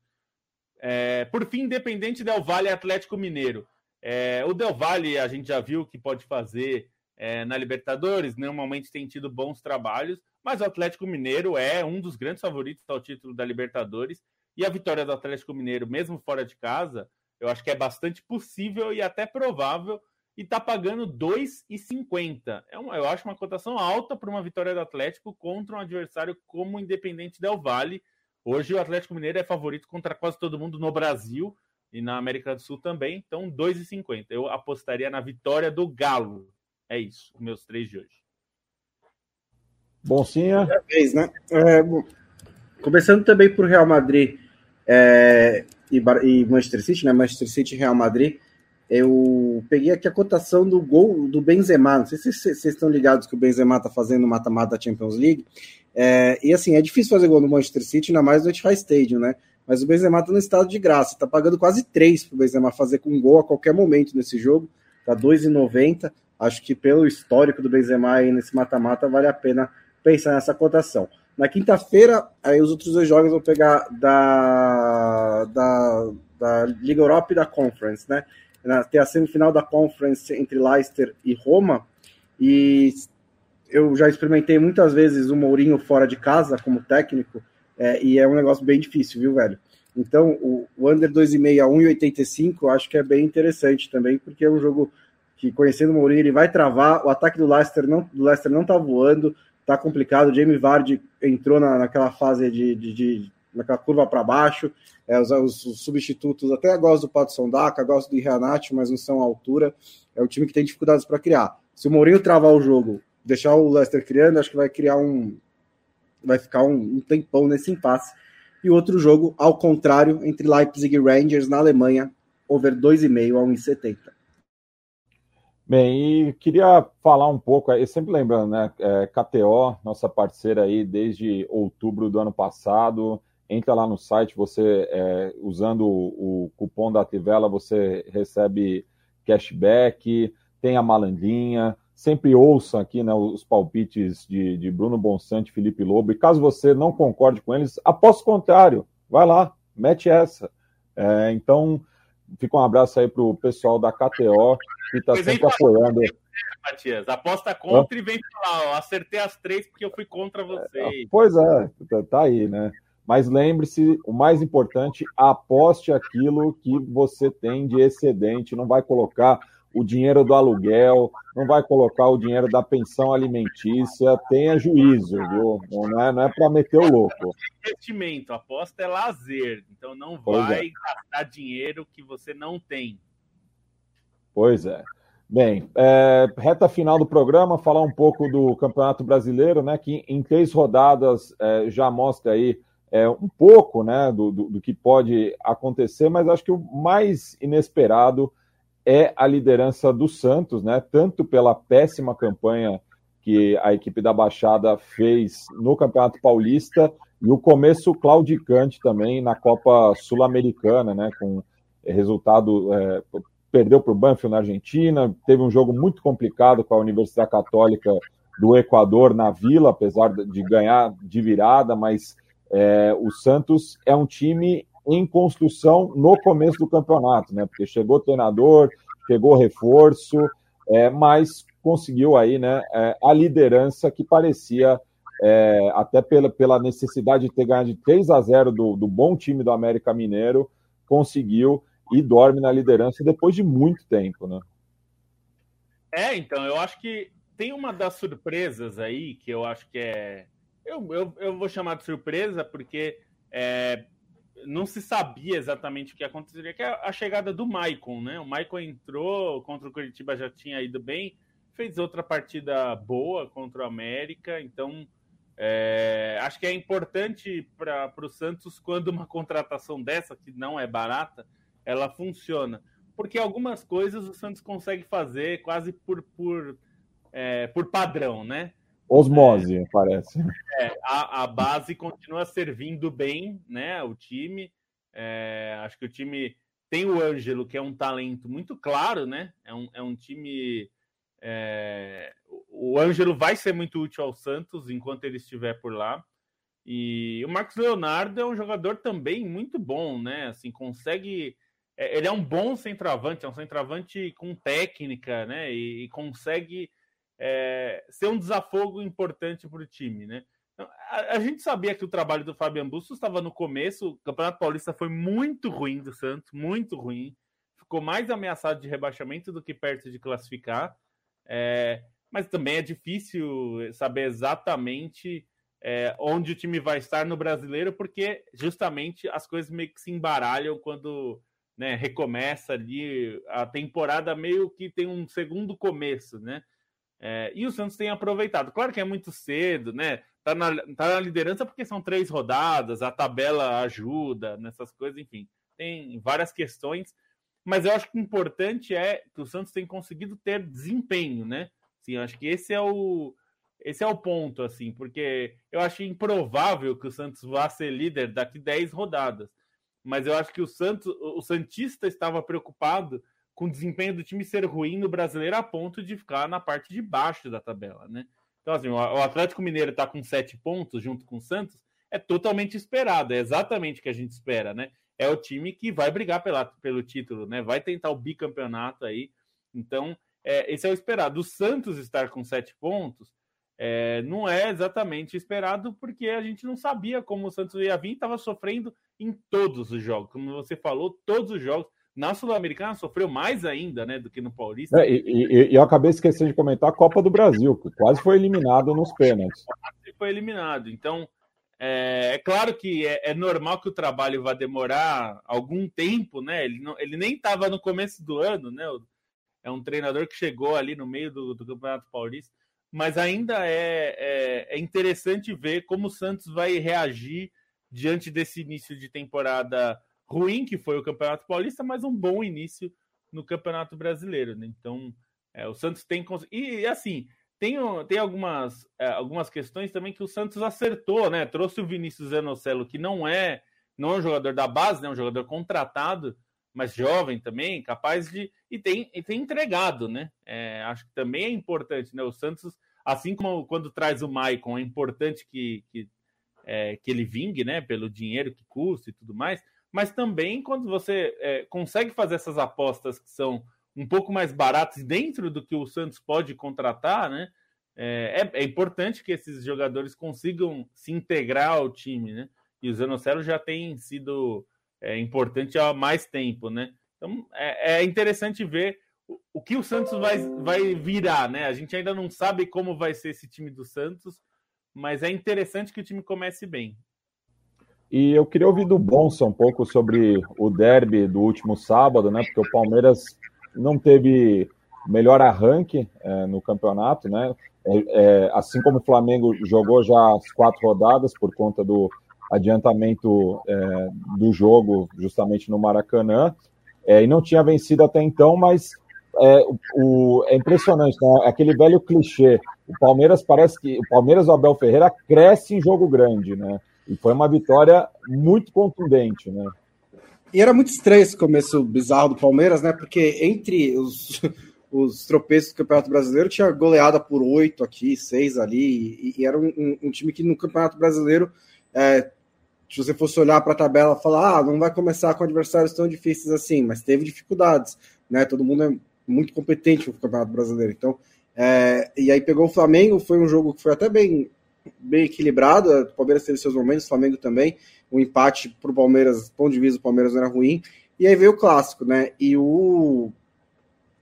É, por fim, Independente Del Valle Atlético Mineiro. É, o Del Valle a gente já viu que pode fazer é, na Libertadores, normalmente tem tido bons trabalhos, mas o Atlético Mineiro é um dos grandes favoritos ao título da Libertadores. E a vitória do Atlético Mineiro, mesmo fora de casa, eu acho que é bastante possível e até provável. E está pagando 2,50. É eu acho uma cotação alta para uma vitória do Atlético contra um adversário como o Independente Del Valle. Hoje o Atlético Mineiro é favorito contra quase todo mundo no Brasil e na América do Sul também. Então, 2,50. Eu apostaria na vitória do Galo. É isso, os meus três de hoje. Boncinha. É vez, né? É, começando também por Real Madrid é, e, e, Manchester City, né? Manchester City e Real Madrid. Eu peguei aqui a cotação do gol do Benzema. Não sei se vocês estão ligados que o Benzema está fazendo mata-mata da Champions League. É, e assim, é difícil fazer gol no Manchester City, ainda mais no Etihad Stadium, né? Mas o Benzema está no estado de graça, está pagando quase 3 para o Benzema fazer com gol a qualquer momento nesse jogo, tá 2,90. Acho que pelo histórico do Benzema aí nesse mata-mata vale a pena pensar nessa cotação. Na quinta-feira, aí os outros dois jogos vou pegar da, da, da Liga Europa e da Conference, né? Tem a semifinal da Conference entre Leicester e Roma, e eu já experimentei muitas vezes o Mourinho fora de casa como técnico, é, e é um negócio bem difícil, viu, velho? Então, o, o Under 2,5 a 1,85 acho que é bem interessante também, porque é um jogo que, conhecendo o Mourinho, ele vai travar. O ataque do Leicester não, do Leicester não tá voando, tá complicado. O Jamie Vardy entrou na, naquela fase de, de, de naquela curva para baixo. É, os, os, substitutos, até gosto do Pato Sondaka, gosto do Reanati, mas não são à altura. É o time que tem dificuldades para criar. Se o Mourinho travar o jogo, deixar o Leicester criando, acho que vai criar um. Vai ficar um, um tempão nesse impasse. E outro jogo, ao contrário, entre Leipzig e Rangers na Alemanha, over 2,5 a 1,70. Bem, e queria falar um pouco, e sempre lembrando, né, é, KTO, nossa parceira aí desde outubro do ano passado, entra lá no site, você, é, usando o, o, cupom da Tivela, você recebe cashback, tem a malandrinha, sempre ouça aqui né, os palpites de, de Bruno Bonsante Felipe Lobo, e caso você não concorde com eles, aposto o contrário, vai lá, mete essa. É, então, fica um abraço aí pro pessoal da KTO, que está sempre apoiando. Matias, aposta contra e vem falar, ó, acertei as três porque eu fui contra você. É, pois é, tá, tá aí, né? Mas lembre-se, o mais importante, aposte aquilo que você tem de excedente, não vai colocar o dinheiro do aluguel, não vai colocar o dinheiro da pensão alimentícia, tenha juízo, viu? Não é, não é para meter o louco. Investimento, aposta é lazer, então não vai é. gastar dinheiro que você não tem. Pois é. Bem, é, reta final do programa, falar um pouco do Campeonato Brasileiro, né? Que em três rodadas é, já mostra aí é, um pouco né, do, do, do, que pode acontecer, mas acho que o mais inesperado é a liderança do Santos, né? Tanto pela péssima campanha que a equipe da Baixada fez no Campeonato Paulista e o começo claudicante também na Copa Sul-Americana, né? Com resultado é, perdeu para o Banfield na Argentina, teve um jogo muito complicado com a Universidade Católica do Equador na Vila, apesar de ganhar de virada, mas é, o Santos é um time em construção no começo do campeonato, né? Porque chegou treinador, chegou reforço, é, mas conseguiu aí, né, é, a liderança que parecia é, até pela, pela necessidade de ter ganhado de 3 a 0 do, do bom time do América Mineiro, conseguiu e dorme na liderança depois de muito tempo, né? É, então, eu acho que tem uma das surpresas aí que eu acho que é. Eu, eu, eu vou chamar de surpresa porque é, não se sabia exatamente o que aconteceria, que é a chegada do Maicon, né? O Maicon entrou contra o Curitiba, já tinha ido bem, fez outra partida boa contra o América, então é, acho que é importante para o Santos quando uma contratação dessa, que não é barata, ela funciona. Porque algumas coisas o Santos consegue fazer quase por, por, é, por padrão, né? Osmose, é, parece. É, a, a, base continua servindo bem, né? O time. É, acho que o time tem o Ângelo, que é um talento muito claro, né? É um, é um time. É, o Ângelo vai ser muito útil ao Santos enquanto ele estiver por lá. E o Marcos Leonardo é um jogador também muito bom, né? Assim, consegue é, ele é um bom centroavante, é um centroavante com técnica, né? E, e consegue é, ser um desafogo importante para o time, né? Então, a, a, gente sabia que o trabalho do Fabian Bustos estava no começo, o Campeonato Paulista foi muito ruim do Santos, muito ruim. Ficou mais ameaçado de rebaixamento do que perto de classificar. É, mas também é difícil saber exatamente é, onde o time vai estar no brasileiro, porque justamente as coisas meio que se embaralham quando né, recomeça ali a temporada meio que tem um segundo começo, né? É, e o Santos tem aproveitado. Claro que é muito cedo, né? Tá na, tá na liderança porque são três rodadas, a tabela ajuda nessas coisas, enfim, tem várias questões. mas eu acho que o importante é que o Santos tem conseguido ter desempenho, né? Sim, acho que esse é o esse é o ponto, assim, porque eu acho improvável que o Santos vá ser líder daqui 10 rodadas. Mas eu acho que o Santos, o Santista estava preocupado com o desempenho do time ser ruim no brasileiro a ponto de ficar na parte de baixo da tabela, né? Então, assim, o Atlético Mineiro está com sete pontos junto com o Santos, é totalmente esperado, é exatamente o que a gente espera, né? É o time que vai brigar pela, pelo título, né? Vai tentar o bicampeonato aí. Então, é, esse é o esperado. O Santos estar com sete pontos é, não é exatamente esperado, porque a gente não sabia como o Santos ia vir, estava sofrendo em todos os jogos. Como você falou, todos os jogos. Na Sul-Americana sofreu mais ainda, né, do que no Paulista. É, e, e, eu acabei esquecendo de comentar a Copa do Brasil, que quase foi eliminado nos pênaltis. Quase foi eliminado. Então, é, é claro que é, é, normal que o trabalho vá demorar algum tempo, né? Ele, não, ele nem estava no começo do ano, né? É um treinador que chegou ali no meio do, do Campeonato Paulista, mas ainda é, é, é interessante ver como o Santos vai reagir diante desse início de temporada ruim que foi o Campeonato Paulista, mas um bom início no Campeonato Brasileiro. Né? Então, é, o Santos tem. E assim, tem, tem algumas, é, algumas questões também que o Santos acertou, né? Trouxe o Vinícius Zanocelo, que não é, não é um jogador da base, né? um jogador contratado, mas jovem também, capaz de. E tem, e tem entregado, né? É, acho que também é importante, né? O Santos, assim como quando traz o Maicon, é importante que, que, é, que ele vingue, né? Pelo dinheiro que custa e tudo mais mas também quando você é, consegue fazer essas apostas que são um pouco mais baratas dentro do que o Santos pode contratar, né? É, é, é importante que esses jogadores consigam se integrar ao time, né? E o Zanocelo já tem sido é, importante há mais tempo, né? Então é, é interessante ver o, o, que o Santos vai, vai virar, né? A gente ainda não sabe como vai ser esse time do Santos, mas é interessante que o time comece bem. E eu queria ouvir do Bonsa um pouco sobre o derby do último sábado, né? Porque o Palmeiras não teve melhor arranque é, no campeonato, né? É, é, assim como o Flamengo jogou já as quatro rodadas por conta do adiantamento é, do jogo justamente no Maracanã, é, e não tinha vencido até então, mas é, o, é impressionante, né? Aquele velho clichê. O Palmeiras parece que o Palmeiras do Abel Ferreira cresce em jogo grande, né? E foi uma vitória muito contundente, né? E era muito estranho esse começo bizarro do Palmeiras, né? Porque entre os, os tropeços do Campeonato Brasileiro tinha goleada por oito aqui, seis ali, e, e era um, um, time que no Campeonato Brasileiro, é, se você fosse olhar para a tabela, falar, ah, não vai começar com adversários tão difíceis assim, mas teve dificuldades, né? Todo mundo é muito competente no Campeonato Brasileiro, então. É, e aí pegou o Flamengo, foi um jogo que foi até bem bem equilibrado. O Palmeiras teve seus momentos, o Flamengo também. O empate para o Palmeiras, ponto de vista do Palmeiras não era ruim. E aí veio o clássico, né? E o.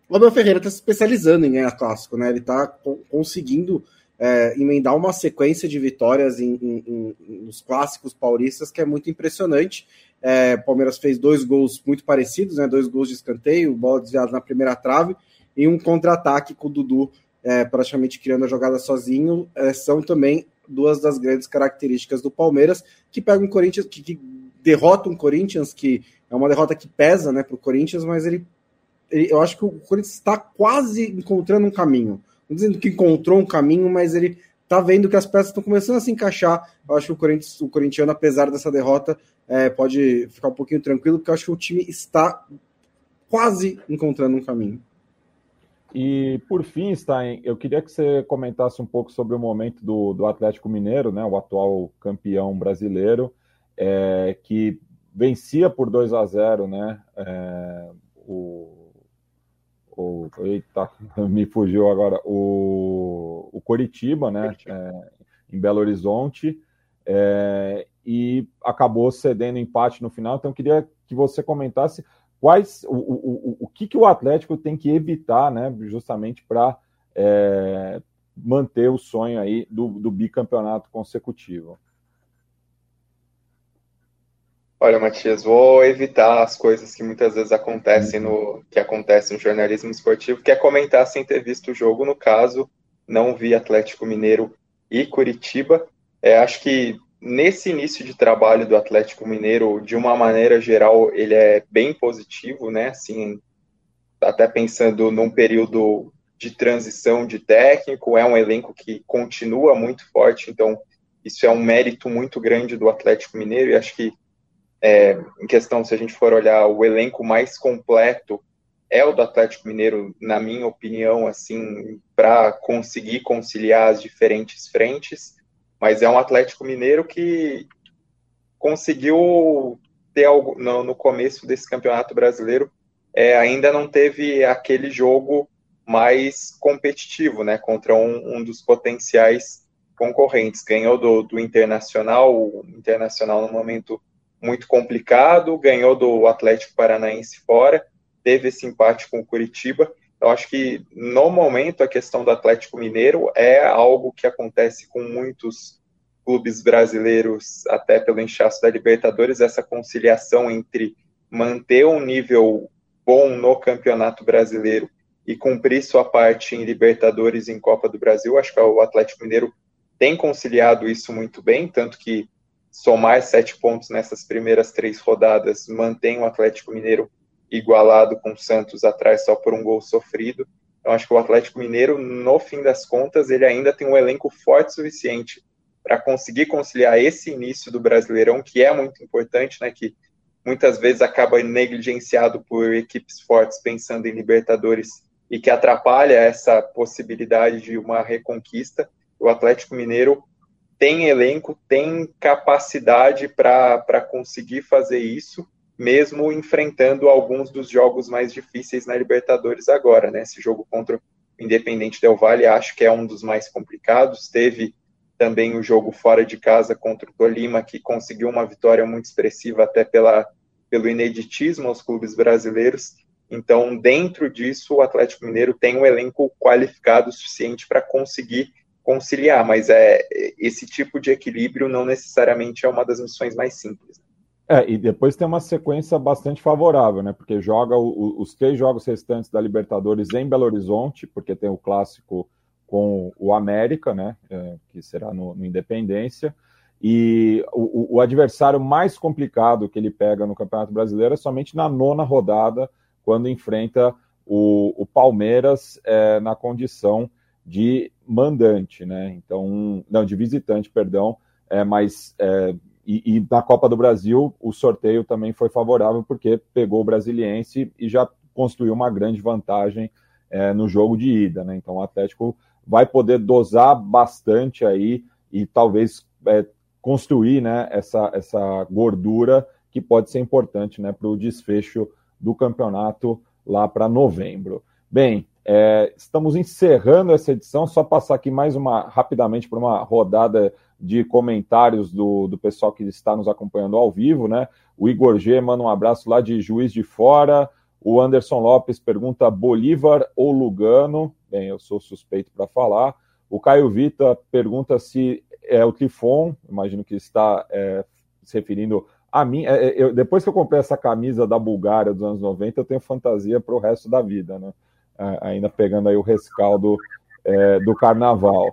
O Abel Ferreira está se especializando em ganhar clássico, né? Ele está conseguindo é, emendar uma sequência de vitórias em, em, em, nos clássicos paulistas que é muito impressionante. É, Palmeiras fez dois gols muito parecidos, né? Dois gols de escanteio, bola desviada na primeira trave e um contra-ataque com o Dudu é, praticamente criando a jogada sozinho, é, são também duas das grandes características do Palmeiras, que pega um Corinthians, que, que derrota um Corinthians, que é uma derrota que pesa né, para o Corinthians, mas ele, ele, eu acho que o Corinthians está quase encontrando um caminho. Não dizendo que encontrou um caminho, mas ele está vendo que as peças estão começando a se encaixar. Eu acho que o, Corinthians, o corintiano, apesar dessa derrota, é, pode ficar um pouquinho tranquilo, porque eu acho que o time está quase encontrando um caminho. E por fim, Stein, eu queria que você comentasse um pouco sobre o momento do, do Atlético Mineiro, né, o atual campeão brasileiro, é, que vencia por 2 a 0 né, é, o, o, eita, me fugiu agora, o, o Coritiba, né, é, em Belo Horizonte, é, e acabou cedendo empate no final. Então, eu queria que você comentasse quais o, o, o que, que o Atlético tem que evitar, né, justamente para é, manter o sonho aí do, do bicampeonato consecutivo. Olha, Matias, vou evitar as coisas que muitas vezes acontecem no que acontece no jornalismo esportivo, que é comentar sem ter visto o jogo. No caso, não vi Atlético Mineiro e Curitiba. É, acho que nesse início de trabalho do Atlético Mineiro, de uma maneira geral, ele é bem positivo, né? Assim, até pensando num período de transição de técnico, é um elenco que continua muito forte, então isso é um mérito muito grande do Atlético Mineiro, e acho que é, em questão, se a gente for olhar o elenco mais completo, é o do Atlético Mineiro, na minha opinião, assim, para conseguir conciliar as diferentes frentes, mas é um Atlético Mineiro que conseguiu ter algo no, no começo desse campeonato brasileiro, é, ainda não teve aquele jogo mais competitivo, né, contra um, um dos potenciais concorrentes. Ganhou do, do Internacional, o Internacional no momento muito complicado, ganhou do Atlético Paranaense fora, teve esse empate com o Curitiba. Eu acho que no momento a questão do Atlético Mineiro é algo que acontece com muitos clubes brasileiros, até pelo inchaço da Libertadores, essa conciliação entre manter um nível bom no Campeonato Brasileiro e cumprir sua parte em Libertadores e em Copa do Brasil. Acho que o Atlético Mineiro tem conciliado isso muito bem, tanto que somar sete pontos nessas primeiras três rodadas mantém o Atlético Mineiro igualado com o Santos atrás só por um gol sofrido. Então acho que o Atlético Mineiro, no fim das contas, ele ainda tem um elenco forte suficiente para conseguir conciliar esse início do Brasileirão, que é muito importante, né, que muitas vezes acaba negligenciado por equipes fortes pensando em Libertadores e que atrapalha essa possibilidade de uma reconquista. O Atlético Mineiro tem elenco, tem capacidade para conseguir fazer isso, mesmo enfrentando alguns dos jogos mais difíceis na Libertadores agora, né? Esse jogo contra o Independente Del Valle acho que é um dos mais complicados. Teve também o jogo fora de casa contra o Tolima, que conseguiu uma vitória muito expressiva até pela, pelo ineditismo aos clubes brasileiros. Então, dentro disso, o Atlético Mineiro tem um elenco qualificado suficiente para conseguir conciliar, mas é esse tipo de equilíbrio não necessariamente é uma das missões mais simples. É, e depois tem uma sequência bastante favorável, né? Porque joga o, os três jogos restantes da Libertadores em Belo Horizonte, porque tem o clássico com o América, né? É, que será no, no Independência. E o, o, adversário mais complicado que ele pega no Campeonato Brasileiro é somente na nona rodada, quando enfrenta o, o Palmeiras é, na condição de mandante, né? Então, não, de visitante, perdão, é, mas é, e, e, na Copa do Brasil o sorteio também foi favorável porque pegou o Brasiliense e já construiu uma grande vantagem é, no jogo de ida, né? Então o Atlético vai poder dosar bastante aí e talvez é, construir, né? Essa, essa gordura que pode ser importante, né? Para o desfecho do campeonato lá para novembro. Bem, é, estamos encerrando essa edição, só passar aqui mais uma rapidamente por uma rodada de comentários do, do pessoal que está nos acompanhando ao vivo, né? O Igor G manda um abraço lá de Juiz de Fora. O Anderson Lopes pergunta Bolívar ou Lugano? Bem, eu sou suspeito para falar. O Caio Vita pergunta se é o Tifon, imagino que está é, se referindo a mim. É, é eu, depois que eu comprei essa camisa da Bulgária dos anos 90, eu tenho fantasia para o resto da vida, né? Ainda pegando aí o rescaldo é, do carnaval.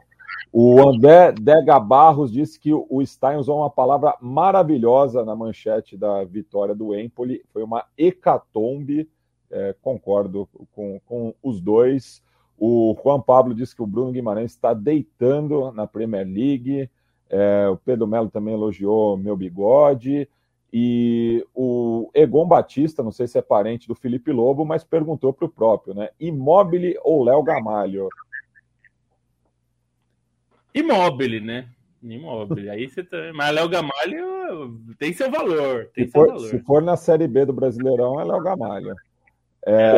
O André Dega Barros disse que o Stein usou uma palavra maravilhosa na manchete da vitória do Empoli. Foi uma hecatombe. É, concordo com, com os dois. O Juan Pablo disse que o Bruno Guimarães está deitando na Premier League. É, o Pedro Melo também elogiou meu bigode. E o Egon Batista, não sei se é parente do Felipe Lobo, mas perguntou para o próprio, né? Imóvel ou Léo Gamalho? Imóvel, né? Imóvel. Aí você tá... Mas Léo Gamalho tem seu valor. Tem se, seu for, valor. se for na Série B do Brasileirão, é Léo Gamalho. É...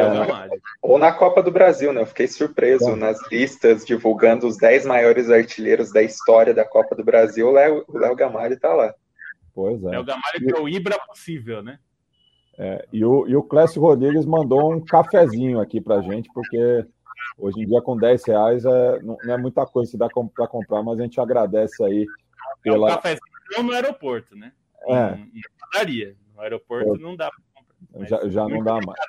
Ou na Copa do Brasil, né? Eu fiquei surpreso nas listas divulgando os 10 maiores artilheiros da história da Copa do Brasil. O Léo Gamalho está lá. Pois é. É o Gamalho que é o Ibra possível, né? É, e, o, e o Clécio Rodrigues mandou um cafezinho aqui pra gente, porque hoje em dia com 10 reais é, não, não é muita coisa se dá para comprar, mas a gente agradece aí pela. É um cafezinho no aeroporto, né? É. Em, padaria. No aeroporto não dá para comprar. Já, já não dá mais.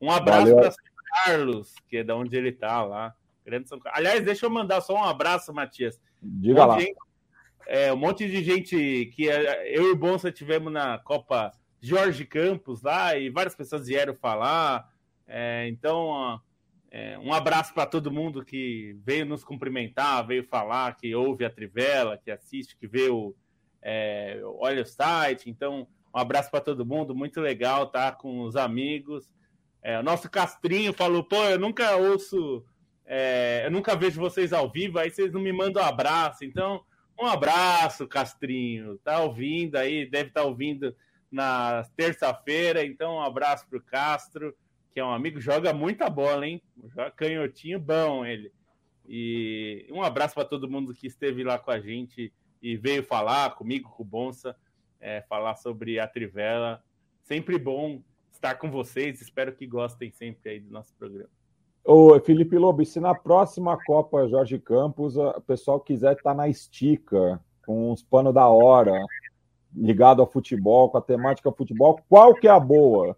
Um abraço para Carlos, que é da onde ele tá lá. Grande São Aliás, deixa eu mandar só um abraço, Matias. Diga lá. É, um monte de gente que é, eu e o Bonsa tivemos na Copa Jorge Campos lá e várias pessoas vieram falar. É, então, é, um abraço para todo mundo que veio nos cumprimentar, veio falar, que ouve a Trivela, que assiste, que vê o, é, olha o site. Então, um abraço para todo mundo, muito legal tá, com os amigos. É, o nosso Castrinho falou: pô, eu nunca ouço, é, eu nunca vejo vocês ao vivo, aí vocês não me mandam um abraço. Então, um abraço, Castrinho. Tá ouvindo aí, deve estar tá ouvindo na terça-feira. Então, um abraço para o Castro, que é um amigo, joga muita bola, hein? Canhotinho bom ele. E um abraço para todo mundo que esteve lá com a gente e veio falar comigo, com o Bonsa, é, falar sobre a Trivela. Sempre bom estar com vocês. Espero que gostem sempre aí do nosso programa. Ô, Felipe Lobo, se na próxima Copa Jorge Campos o pessoal quiser estar tá na estica, com uns panos da hora, ligado ao futebol, com a temática futebol, qual que é a boa?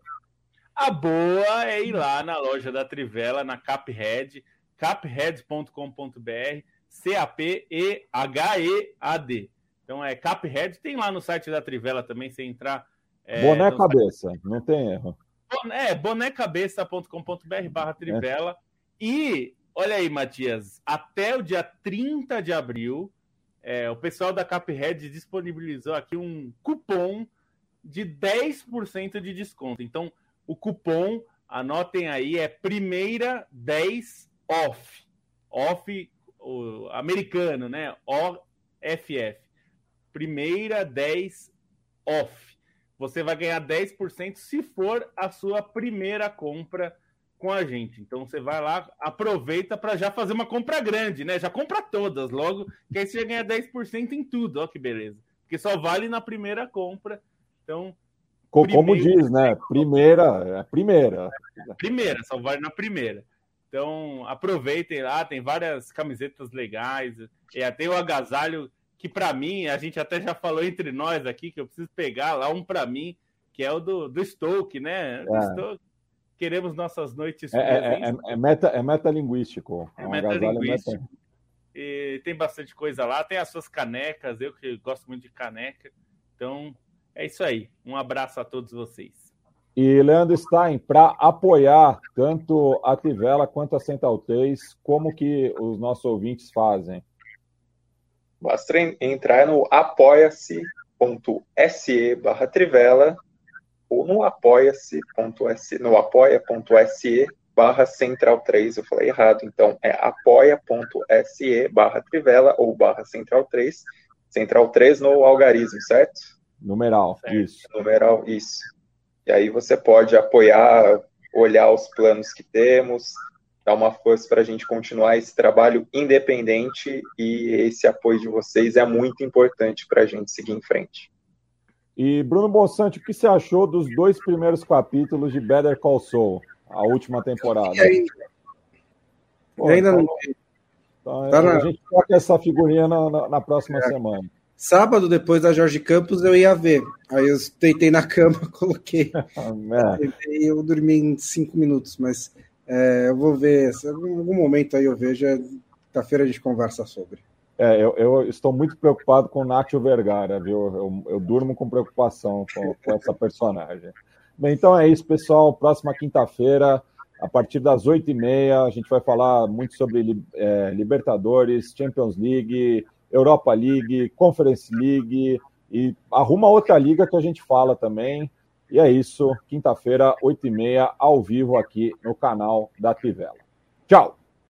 A boa é ir lá na loja da Trivela, na Caphead, caphead.com.br C-A-P-E-H-E-A-D. Então é Caphead, tem lá no site da Trivela também, você entrar. É, boné cabeça, site... não tem erro. É, bonecabeça.com.br barra Trivela. É. E, olha aí, Matias, até o dia 30 de abril, é, o pessoal da Caphead disponibilizou aqui um cupom de 10% de desconto. Então, o cupom, anotem aí, é primeira 10 off. Off o americano, né? OFF. Primeira 10 off. Você vai ganhar 10% se for a sua primeira compra com a gente. Então você vai lá, aproveita para já fazer uma compra grande, né? Já compra todas logo, que aí você já ganha 10% em tudo. Ó que beleza. Porque só vale na primeira compra. Então, como diz, né? Primeira, é primeira. Primeira, só vale na primeira. Então, aproveitem lá, tem várias camisetas legais. E tem o agasalho que, para mim, a gente até já falou entre nós aqui, que eu preciso pegar lá um para mim, que é o do, do Stoke, né? É. Stoke. Queremos nossas noites. É, é, é, é, meta, é metalinguístico. É, é metalinguístico. Meta... E tem bastante coisa lá. Tem as suas canecas, eu que gosto muito de caneca. Então, é isso aí. Um abraço a todos vocês. E Leandro Stein, para apoiar tanto a Tivela quanto a Central 3, como que os nossos ouvintes fazem? Basta entrar no apoia-se.se barra Trivela ou no apoia-se.se no apoia.se barra Central 3, eu falei errado, então é apoia.se barra Trivela ou barra Central 3, Central 3 no algarismo, certo? Numeral, certo. isso. Numeral, isso. E aí você pode apoiar, olhar os planos que temos, dar uma força para a gente continuar esse trabalho independente e esse apoio de vocês é muito importante para a gente seguir em frente. E Bruno Bonsante, o que você achou dos dois primeiros capítulos de Better Call Saul, a última temporada? E ainda, Pô, ainda não. Então, tá a gente toca essa figurinha na, na, na próxima é. semana. Sábado, depois da Jorge Campos, eu ia ver. Aí eu deitei na cama, coloquei. É. Eu dormi em cinco minutos, mas é, eu vou ver. Em algum momento aí eu vejo. Quinta-feira a gente conversa sobre. É, eu, eu, estou muito preocupado com o Nacho Vergara, viu? Eu, eu durmo com preocupação com, com essa personagem. Bem, então é isso, pessoal. Próxima quinta-feira, a partir das oito e meia, a gente vai falar muito sobre é, Libertadores, Champions League, Europa League, Conference League e arruma outra liga que a gente fala também. E é isso, quinta-feira, 8h30, ao vivo aqui no canal da Trivela. Tchau!